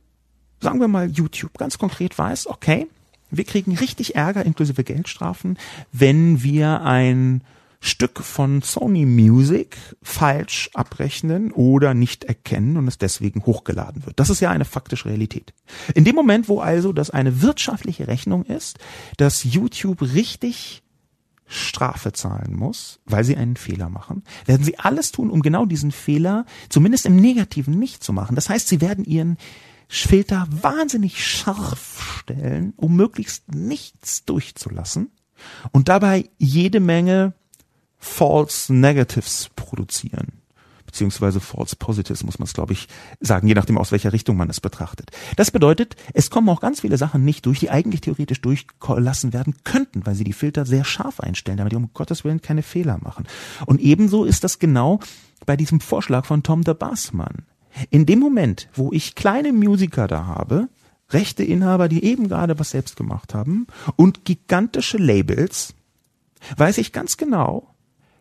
Speaker 2: sagen wir mal, YouTube ganz konkret weiß, okay, wir kriegen richtig Ärger inklusive Geldstrafen, wenn wir ein Stück von Sony Music falsch abrechnen oder nicht erkennen und es deswegen hochgeladen wird. Das ist ja eine faktische Realität. In dem Moment, wo also das eine wirtschaftliche Rechnung ist, dass YouTube richtig Strafe zahlen muss, weil sie einen Fehler machen, werden sie alles tun, um genau diesen Fehler zumindest im Negativen nicht zu machen. Das heißt, sie werden ihren Filter wahnsinnig scharf stellen, um möglichst nichts durchzulassen und dabei jede Menge False Negatives produzieren. Beziehungsweise False Positives muss man es, glaube ich, sagen, je nachdem, aus welcher Richtung man es betrachtet. Das bedeutet, es kommen auch ganz viele Sachen nicht durch, die eigentlich theoretisch durchgelassen werden könnten, weil sie die Filter sehr scharf einstellen, damit die um Gottes Willen keine Fehler machen. Und ebenso ist das genau bei diesem Vorschlag von Tom de Bassmann. In dem Moment, wo ich kleine Musiker da habe, rechte Inhaber, die eben gerade was selbst gemacht haben, und gigantische Labels, weiß ich ganz genau,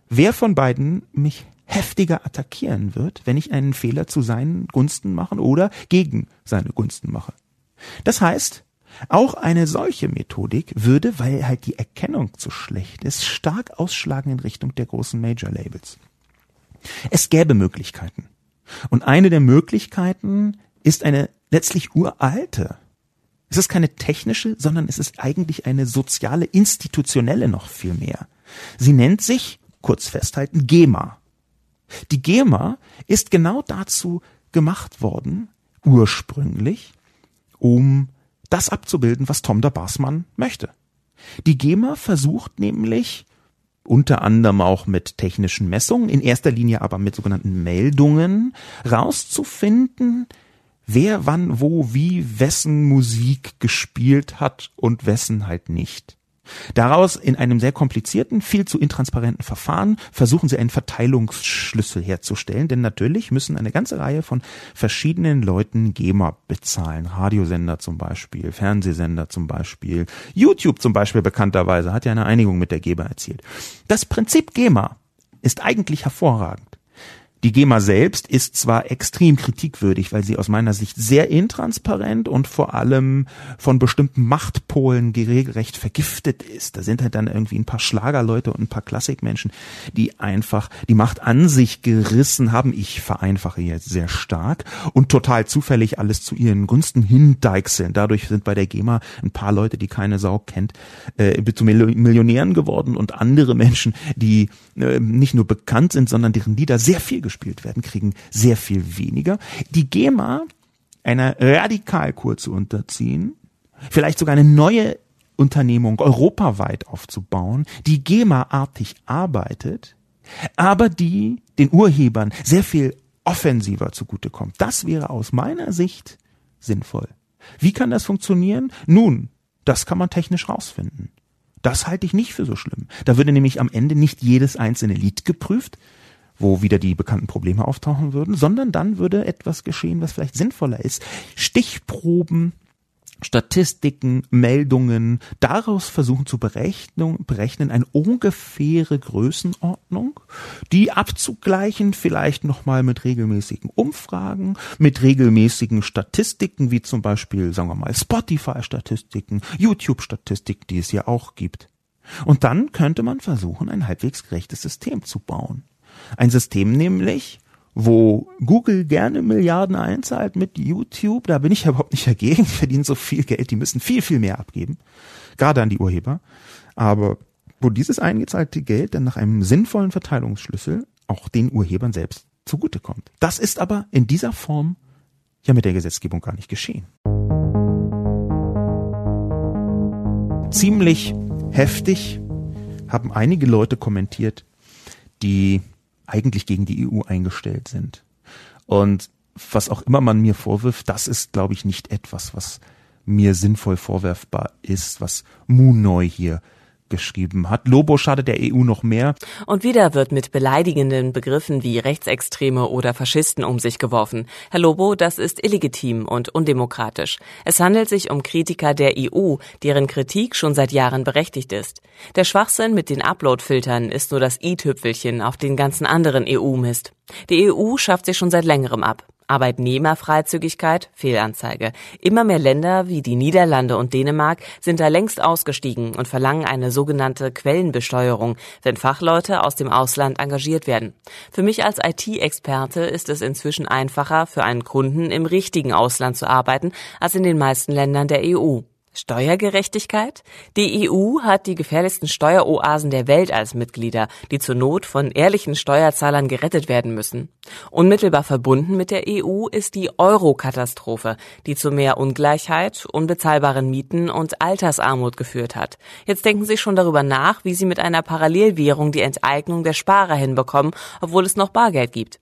Speaker 2: wer von beiden mich heftiger attackieren wird, wenn ich einen Fehler zu seinen Gunsten mache oder gegen seine Gunsten mache. Das heißt, auch eine solche Methodik würde, weil halt die Erkennung zu schlecht ist, stark ausschlagen in Richtung der großen Major Labels. Es gäbe Möglichkeiten. Und eine der Möglichkeiten ist eine letztlich uralte. Es ist keine technische, sondern es ist eigentlich eine soziale, institutionelle noch viel mehr. Sie nennt sich, kurz festhalten, GEMA. Die GEMA ist genau dazu gemacht worden, ursprünglich, um das abzubilden, was Tom der Barsmann möchte. Die GEMA versucht nämlich, unter anderem auch mit technischen Messungen, in erster Linie aber mit sogenannten Meldungen, rauszufinden, wer wann wo wie wessen Musik gespielt hat und wessen halt nicht. Daraus in einem sehr komplizierten, viel zu intransparenten Verfahren versuchen sie einen Verteilungsschlüssel herzustellen, denn natürlich müssen eine ganze Reihe von verschiedenen Leuten GEMA bezahlen. Radiosender zum Beispiel, Fernsehsender zum Beispiel, YouTube zum Beispiel bekannterweise hat ja eine Einigung mit der GEMA erzielt. Das Prinzip GEMA ist eigentlich hervorragend. Die GEMA selbst ist zwar extrem kritikwürdig, weil sie aus meiner Sicht sehr intransparent und vor allem von bestimmten Machtpolen regelrecht vergiftet ist. Da sind halt dann irgendwie ein paar Schlagerleute und ein paar Klassikmenschen, die einfach die Macht an sich gerissen haben. Ich vereinfache jetzt sehr stark und total zufällig alles zu ihren Gunsten hindeichseln. Dadurch sind bei der GEMA ein paar Leute, die keine Sau kennt, äh, zu Millionären geworden und andere Menschen, die äh, nicht nur bekannt sind, sondern deren Lieder sehr viel gespielt werden, kriegen sehr viel weniger. Die GEMA einer Radikalkur zu unterziehen, vielleicht sogar eine neue Unternehmung europaweit aufzubauen, die GEMA-artig arbeitet, aber die den Urhebern sehr viel offensiver zugutekommt. Das wäre aus meiner Sicht sinnvoll. Wie kann das funktionieren? Nun, das kann man technisch rausfinden. Das halte ich nicht für so schlimm. Da würde nämlich am Ende nicht jedes einzelne Lied geprüft, wo wieder die bekannten Probleme auftauchen würden, sondern dann würde etwas geschehen, was vielleicht sinnvoller ist. Stichproben, Statistiken, Meldungen, daraus versuchen zu berechnen, berechnen eine ungefähre Größenordnung, die abzugleichen vielleicht nochmal mit regelmäßigen Umfragen, mit regelmäßigen Statistiken, wie zum Beispiel, sagen wir mal, Spotify-Statistiken, YouTube-Statistiken, die es ja auch gibt. Und dann könnte man versuchen, ein halbwegs gerechtes System zu bauen. Ein System nämlich, wo Google gerne Milliarden einzahlt mit YouTube, da bin ich ja überhaupt nicht dagegen, die verdienen so viel Geld, die müssen viel, viel mehr abgeben, gerade an die Urheber, aber wo dieses eingezahlte Geld dann nach einem sinnvollen Verteilungsschlüssel auch den Urhebern selbst zugutekommt. Das ist aber in dieser Form ja mit der Gesetzgebung gar nicht geschehen. Ziemlich heftig haben einige Leute kommentiert, die eigentlich gegen die EU eingestellt sind. Und was auch immer man mir vorwirft, das ist, glaube ich, nicht etwas, was mir sinnvoll vorwerfbar ist, was Munoi hier geschrieben hat. Lobo schadet der EU noch mehr.
Speaker 1: Und wieder wird mit beleidigenden Begriffen wie Rechtsextreme oder Faschisten um sich geworfen. Herr Lobo, das ist illegitim und undemokratisch. Es handelt sich um Kritiker der EU, deren Kritik schon seit Jahren berechtigt ist. Der Schwachsinn mit den Upload-Filtern ist nur das i-Tüpfelchen auf den ganzen anderen EU-Mist. Die EU schafft sich schon seit längerem ab. Arbeitnehmerfreizügigkeit, Fehlanzeige. Immer mehr Länder wie die Niederlande und Dänemark sind da längst ausgestiegen und verlangen eine sogenannte Quellenbesteuerung, wenn Fachleute aus dem Ausland engagiert werden. Für mich als IT-Experte ist es inzwischen einfacher, für einen Kunden im richtigen Ausland zu arbeiten, als in den meisten Ländern der EU. Steuergerechtigkeit? Die EU hat die gefährlichsten Steueroasen der Welt als Mitglieder, die zur Not von ehrlichen Steuerzahlern gerettet werden müssen. Unmittelbar verbunden mit der EU ist die Euro-Katastrophe, die zu mehr Ungleichheit, unbezahlbaren Mieten und Altersarmut geführt hat. Jetzt denken Sie schon darüber nach, wie Sie mit einer Parallelwährung die Enteignung der Sparer hinbekommen, obwohl es noch Bargeld gibt.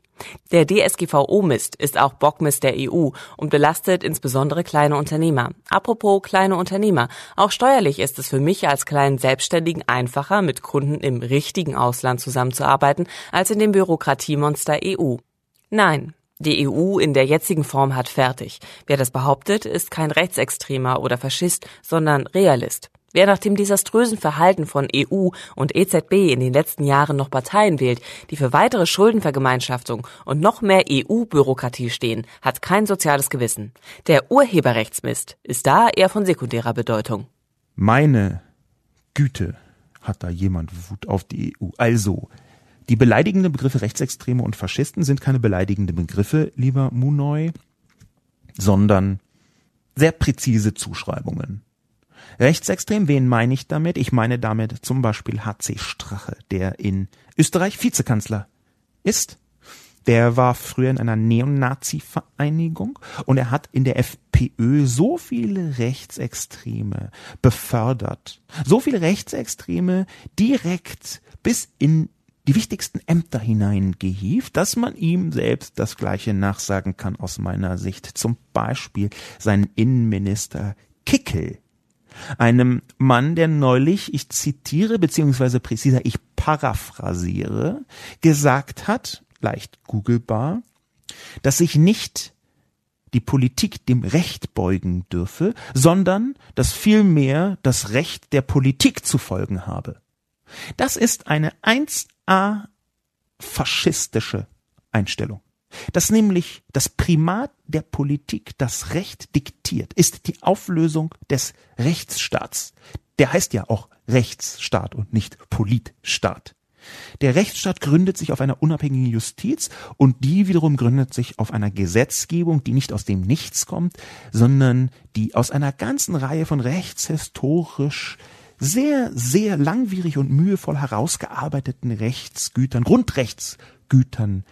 Speaker 1: Der DSGVO-Mist ist auch Bockmist der EU und belastet insbesondere kleine Unternehmer. Apropos kleine Unternehmer, auch steuerlich ist es für mich als kleinen Selbstständigen einfacher, mit Kunden im richtigen Ausland zusammenzuarbeiten, als in dem Bürokratiemonster EU. Nein, die EU in der jetzigen Form hat fertig. Wer das behauptet, ist kein Rechtsextremer oder Faschist, sondern Realist. Wer nach dem desaströsen Verhalten von EU und EZB in den letzten Jahren noch Parteien wählt, die für weitere Schuldenvergemeinschaftung und noch mehr EU-Bürokratie stehen, hat kein soziales Gewissen. Der Urheberrechtsmist ist da eher von sekundärer Bedeutung.
Speaker 2: Meine Güte, hat da jemand Wut auf die EU. Also, die beleidigenden Begriffe Rechtsextreme und Faschisten sind keine beleidigenden Begriffe, lieber Munoi. sondern sehr präzise Zuschreibungen. Rechtsextrem, wen meine ich damit? Ich meine damit zum Beispiel HC Strache, der in Österreich Vizekanzler ist. Der war früher in einer Neonazi-Vereinigung und er hat in der FPÖ so viele Rechtsextreme befördert, so viele Rechtsextreme direkt bis in die wichtigsten Ämter hineingehievt, dass man ihm selbst das Gleiche nachsagen kann aus meiner Sicht. Zum Beispiel seinen Innenminister Kickel, einem Mann, der neulich, ich zitiere beziehungsweise präziser, ich paraphrasiere, gesagt hat, leicht googelbar, dass sich nicht die Politik dem Recht beugen dürfe, sondern dass vielmehr das Recht der Politik zu folgen habe. Das ist eine 1a faschistische Einstellung. Dass nämlich das Primat der Politik das Recht diktiert, ist die Auflösung des Rechtsstaats. Der heißt ja auch Rechtsstaat und nicht Politstaat. Der Rechtsstaat gründet sich auf einer unabhängigen Justiz und die wiederum gründet sich auf einer Gesetzgebung, die nicht aus dem Nichts kommt, sondern die aus einer ganzen Reihe von rechtshistorisch sehr, sehr langwierig und mühevoll herausgearbeiteten Rechtsgütern, Grundrechtsgütern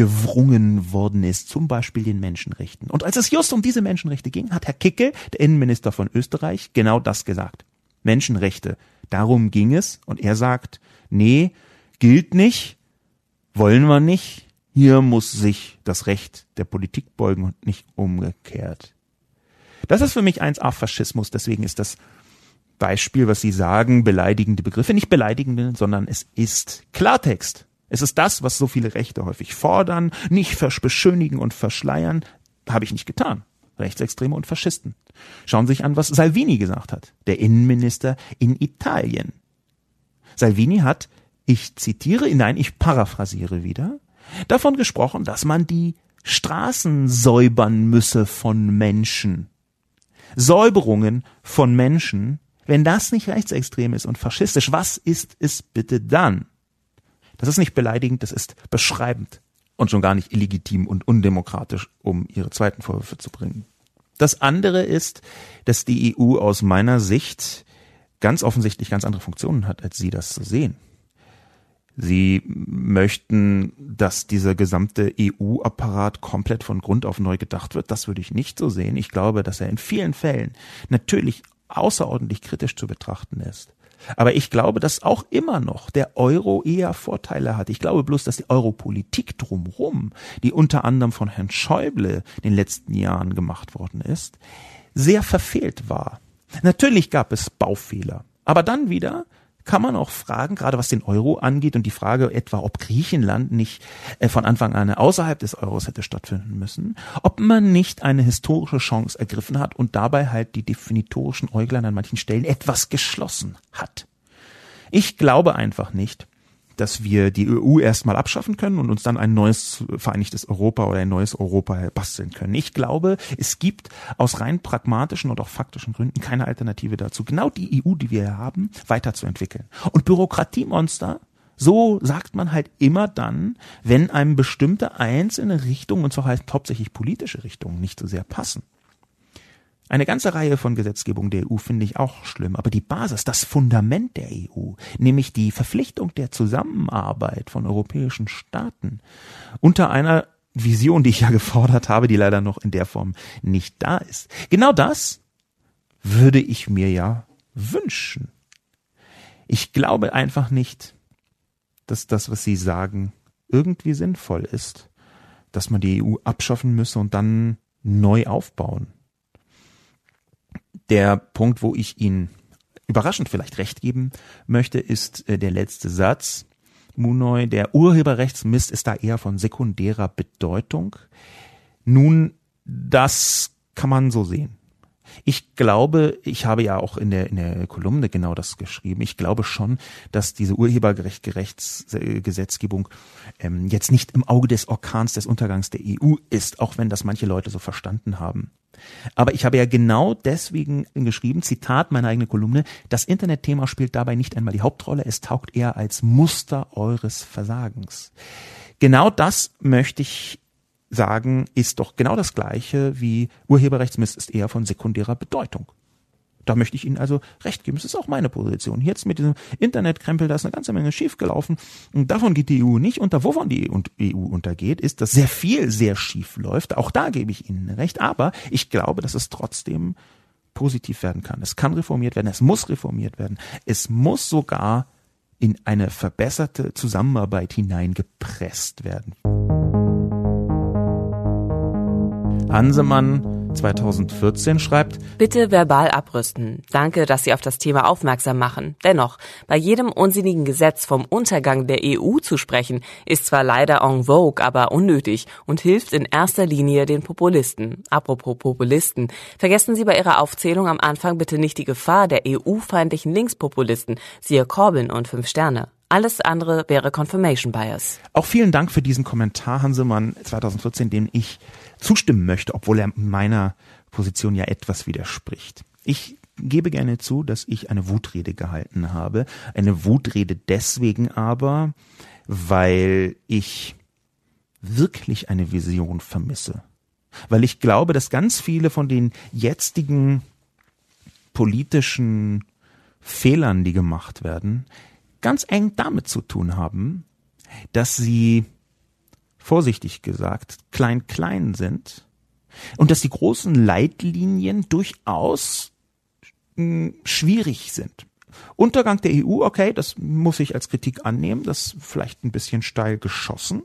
Speaker 2: gewrungen worden ist, zum Beispiel den Menschenrechten. Und als es just um diese Menschenrechte ging, hat Herr Kickel, der Innenminister von Österreich, genau das gesagt. Menschenrechte. Darum ging es. Und er sagt, nee, gilt nicht, wollen wir nicht. Hier muss sich das Recht der Politik beugen und nicht umgekehrt. Das ist für mich 1a Faschismus, deswegen ist das Beispiel, was Sie sagen, beleidigende Begriffe, nicht beleidigende, sondern es ist Klartext. Es ist das, was so viele Rechte häufig fordern, nicht beschönigen und verschleiern, habe ich nicht getan. Rechtsextreme und Faschisten. Schauen Sie sich an, was Salvini gesagt hat, der Innenminister in Italien. Salvini hat, ich zitiere, nein, ich paraphrasiere wieder, davon gesprochen, dass man die Straßen säubern müsse von Menschen. Säuberungen von Menschen wenn das nicht rechtsextrem ist und faschistisch, was ist es bitte dann? Das ist nicht beleidigend, das ist beschreibend und schon gar nicht illegitim und undemokratisch, um ihre zweiten Vorwürfe zu bringen. Das andere ist, dass die EU aus meiner Sicht ganz offensichtlich ganz andere Funktionen hat, als Sie das so sehen. Sie möchten, dass dieser gesamte EU-Apparat komplett von Grund auf neu gedacht wird. Das würde ich nicht so sehen. Ich glaube, dass er in vielen Fällen natürlich außerordentlich kritisch zu betrachten ist. Aber ich glaube, dass auch immer noch der Euro eher Vorteile hat. Ich glaube bloß, dass die Europolitik drumherum, die unter anderem von Herrn Schäuble in den letzten Jahren gemacht worden ist, sehr verfehlt war. Natürlich gab es Baufehler. Aber dann wieder kann man auch fragen, gerade was den Euro angeht und die Frage etwa, ob Griechenland nicht äh, von Anfang an außerhalb des Euros hätte stattfinden müssen, ob man nicht eine historische Chance ergriffen hat und dabei halt die definitorischen Äuglein an manchen Stellen etwas geschlossen hat. Ich glaube einfach nicht, dass wir die EU erstmal abschaffen können und uns dann ein neues vereinigtes Europa oder ein neues Europa basteln können. Ich glaube, es gibt aus rein pragmatischen und auch faktischen Gründen keine Alternative dazu, genau die EU, die wir haben, weiterzuentwickeln. Und Bürokratiemonster so sagt man halt immer dann, wenn einem bestimmte einzelne Richtungen, und zwar halt hauptsächlich politische Richtungen, nicht so sehr passen. Eine ganze Reihe von Gesetzgebung der EU finde ich auch schlimm, aber die Basis, das Fundament der EU, nämlich die Verpflichtung der Zusammenarbeit von europäischen Staaten unter einer Vision, die ich ja gefordert habe, die leider noch in der Form nicht da ist. Genau das würde ich mir ja wünschen. Ich glaube einfach nicht, dass das, was Sie sagen, irgendwie sinnvoll ist, dass man die EU abschaffen müsse und dann neu aufbauen. Der Punkt, wo ich Ihnen überraschend vielleicht recht geben möchte, ist äh, der letzte Satz. Munoy, der Urheberrechtsmist ist da eher von sekundärer Bedeutung. Nun, das kann man so sehen. Ich glaube, ich habe ja auch in der, in der Kolumne genau das geschrieben. Ich glaube schon, dass diese Urhebergesetzgebung ähm, jetzt nicht im Auge des Orkans des Untergangs der EU ist, auch wenn das manche Leute so verstanden haben. Aber ich habe ja genau deswegen geschrieben, Zitat meiner eigenen Kolumne, das Internetthema spielt dabei nicht einmal die Hauptrolle, es taugt eher als Muster eures Versagens. Genau das möchte ich sagen, ist doch genau das Gleiche wie Urheberrechtsmist ist eher von sekundärer Bedeutung. Da möchte ich Ihnen also recht geben. Das ist auch meine Position. Jetzt mit diesem Internetkrempel, da ist eine ganze Menge schiefgelaufen. Und davon geht die EU nicht unter. Wovon die EU untergeht, ist, dass sehr viel sehr schief läuft. Auch da gebe ich Ihnen recht. Aber ich glaube, dass es trotzdem positiv werden kann. Es kann reformiert werden. Es muss reformiert werden. Es muss sogar in eine verbesserte Zusammenarbeit hineingepresst werden. Hansemann 2014 schreibt,
Speaker 1: Bitte verbal abrüsten. Danke, dass Sie auf das Thema aufmerksam machen. Dennoch, bei jedem unsinnigen Gesetz vom Untergang der EU zu sprechen, ist zwar leider en vogue, aber unnötig und hilft in erster Linie den Populisten. Apropos Populisten, vergessen Sie bei Ihrer Aufzählung am Anfang bitte nicht die Gefahr der EU-feindlichen Linkspopulisten, siehe Corbyn und Fünf Sterne. Alles andere wäre Confirmation Bias.
Speaker 2: Auch vielen Dank für diesen Kommentar, Hansemann 2014, den ich zustimmen möchte, obwohl er meiner Position ja etwas widerspricht. Ich gebe gerne zu, dass ich eine Wutrede gehalten habe. Eine Wutrede deswegen aber, weil ich wirklich eine Vision vermisse. Weil ich glaube, dass ganz viele von den jetzigen politischen Fehlern, die gemacht werden, ganz eng damit zu tun haben, dass sie vorsichtig gesagt, klein-klein sind und dass die großen Leitlinien durchaus hm, schwierig sind. Untergang der EU, okay, das muss ich als Kritik annehmen, das vielleicht ein bisschen steil geschossen.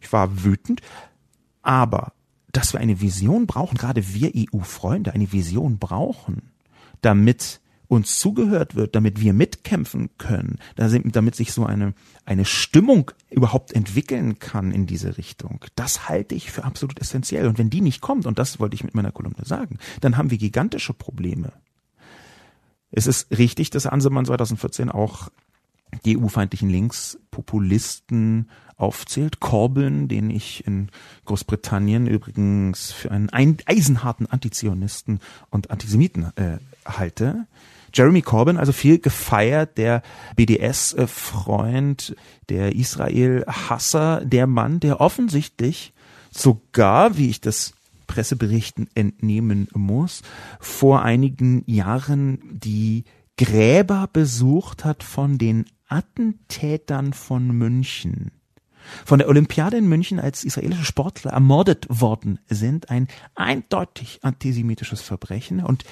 Speaker 2: Ich war wütend, aber dass wir eine Vision brauchen, gerade wir EU-Freunde eine Vision brauchen, damit uns zugehört wird, damit wir mitkämpfen können, damit sich so eine, eine Stimmung überhaupt entwickeln kann in diese Richtung, das halte ich für absolut essentiell. Und wenn die nicht kommt, und das wollte ich mit meiner Kolumne sagen, dann haben wir gigantische Probleme. Es ist richtig, dass Ansemann 2014 auch EU-feindlichen Linkspopulisten aufzählt. Corbyn, den ich in Großbritannien übrigens für einen eisenharten Antizionisten und Antisemiten äh, halte. Jeremy Corbyn, also viel gefeiert, der BDS-Freund, der Israel-Hasser, der Mann, der offensichtlich sogar, wie ich das Presseberichten entnehmen muss, vor einigen Jahren die Gräber besucht hat von den Attentätern von München. Von der Olympiade in München als israelische Sportler ermordet worden sind, ein eindeutig antisemitisches Verbrechen. Und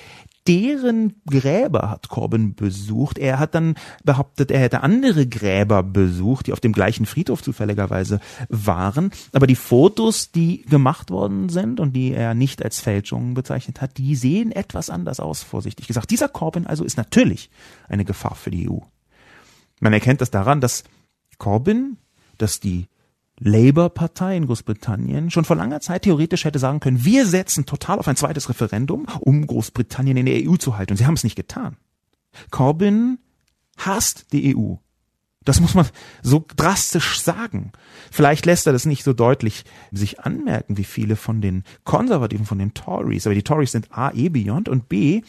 Speaker 2: deren Gräber hat Corbyn besucht. Er hat dann behauptet, er hätte andere Gräber besucht, die auf dem gleichen Friedhof zufälligerweise waren. Aber die Fotos, die gemacht worden sind und die er nicht als Fälschungen bezeichnet hat, die sehen etwas anders aus, vorsichtig gesagt. Dieser Corbyn also ist natürlich eine Gefahr für die EU. Man erkennt das daran, dass Corbyn, dass die Labour-Partei in Großbritannien schon vor langer Zeit theoretisch hätte sagen können, wir setzen total auf ein zweites Referendum, um Großbritannien in der EU zu halten. Und sie haben es nicht getan. Corbyn hasst die EU. Das muss man so drastisch sagen. Vielleicht lässt er das nicht so deutlich sich anmerken, wie viele von den Konservativen, von den Tories. Aber die Tories sind A, eh beyond und B,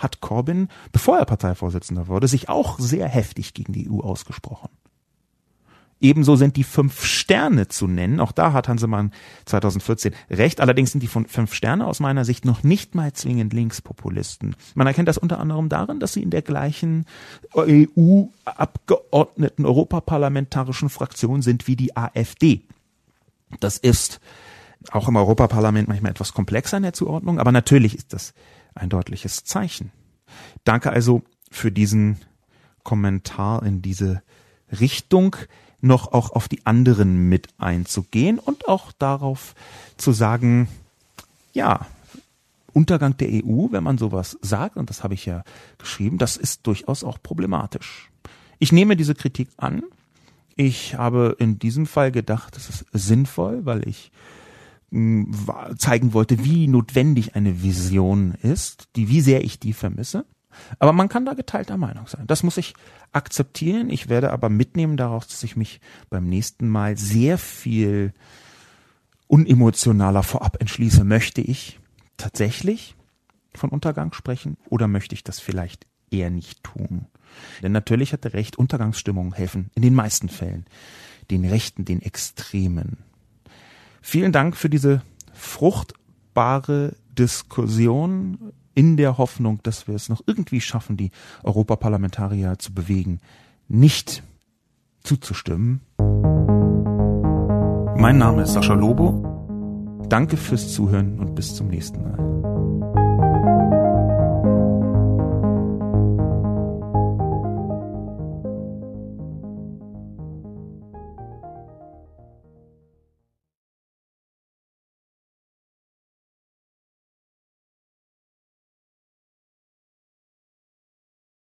Speaker 2: hat Corbyn, bevor er Parteivorsitzender wurde, sich auch sehr heftig gegen die EU ausgesprochen. Ebenso sind die fünf Sterne zu nennen. Auch da hat Hansemann 2014 recht. Allerdings sind die fünf Sterne aus meiner Sicht noch nicht mal zwingend Linkspopulisten. Man erkennt das unter anderem darin, dass sie in der gleichen EU-Abgeordneten Europaparlamentarischen Fraktion sind wie die AfD. Das ist auch im Europaparlament manchmal etwas komplexer in der Zuordnung, aber natürlich ist das ein deutliches Zeichen. Danke also für diesen Kommentar in diese Richtung noch auch auf die anderen mit einzugehen und auch darauf zu sagen, ja, Untergang der EU, wenn man sowas sagt, und das habe ich ja geschrieben, das ist durchaus auch problematisch. Ich nehme diese Kritik an. Ich habe in diesem Fall gedacht, das ist sinnvoll, weil ich hm, zeigen wollte, wie notwendig eine Vision ist, die, wie sehr ich die vermisse. Aber man kann da geteilter Meinung sein. Das muss ich akzeptieren. Ich werde aber mitnehmen daraus, dass ich mich beim nächsten Mal sehr viel unemotionaler vorab entschließe. Möchte ich tatsächlich von Untergang sprechen oder möchte ich das vielleicht eher nicht tun? Denn natürlich hat er recht, Untergangsstimmungen helfen in den meisten Fällen den Rechten, den Extremen. Vielen Dank für diese fruchtbare Diskussion in der Hoffnung, dass wir es noch irgendwie schaffen, die Europaparlamentarier zu bewegen, nicht zuzustimmen. Mein Name ist Sascha Lobo. Danke fürs Zuhören und bis zum nächsten Mal.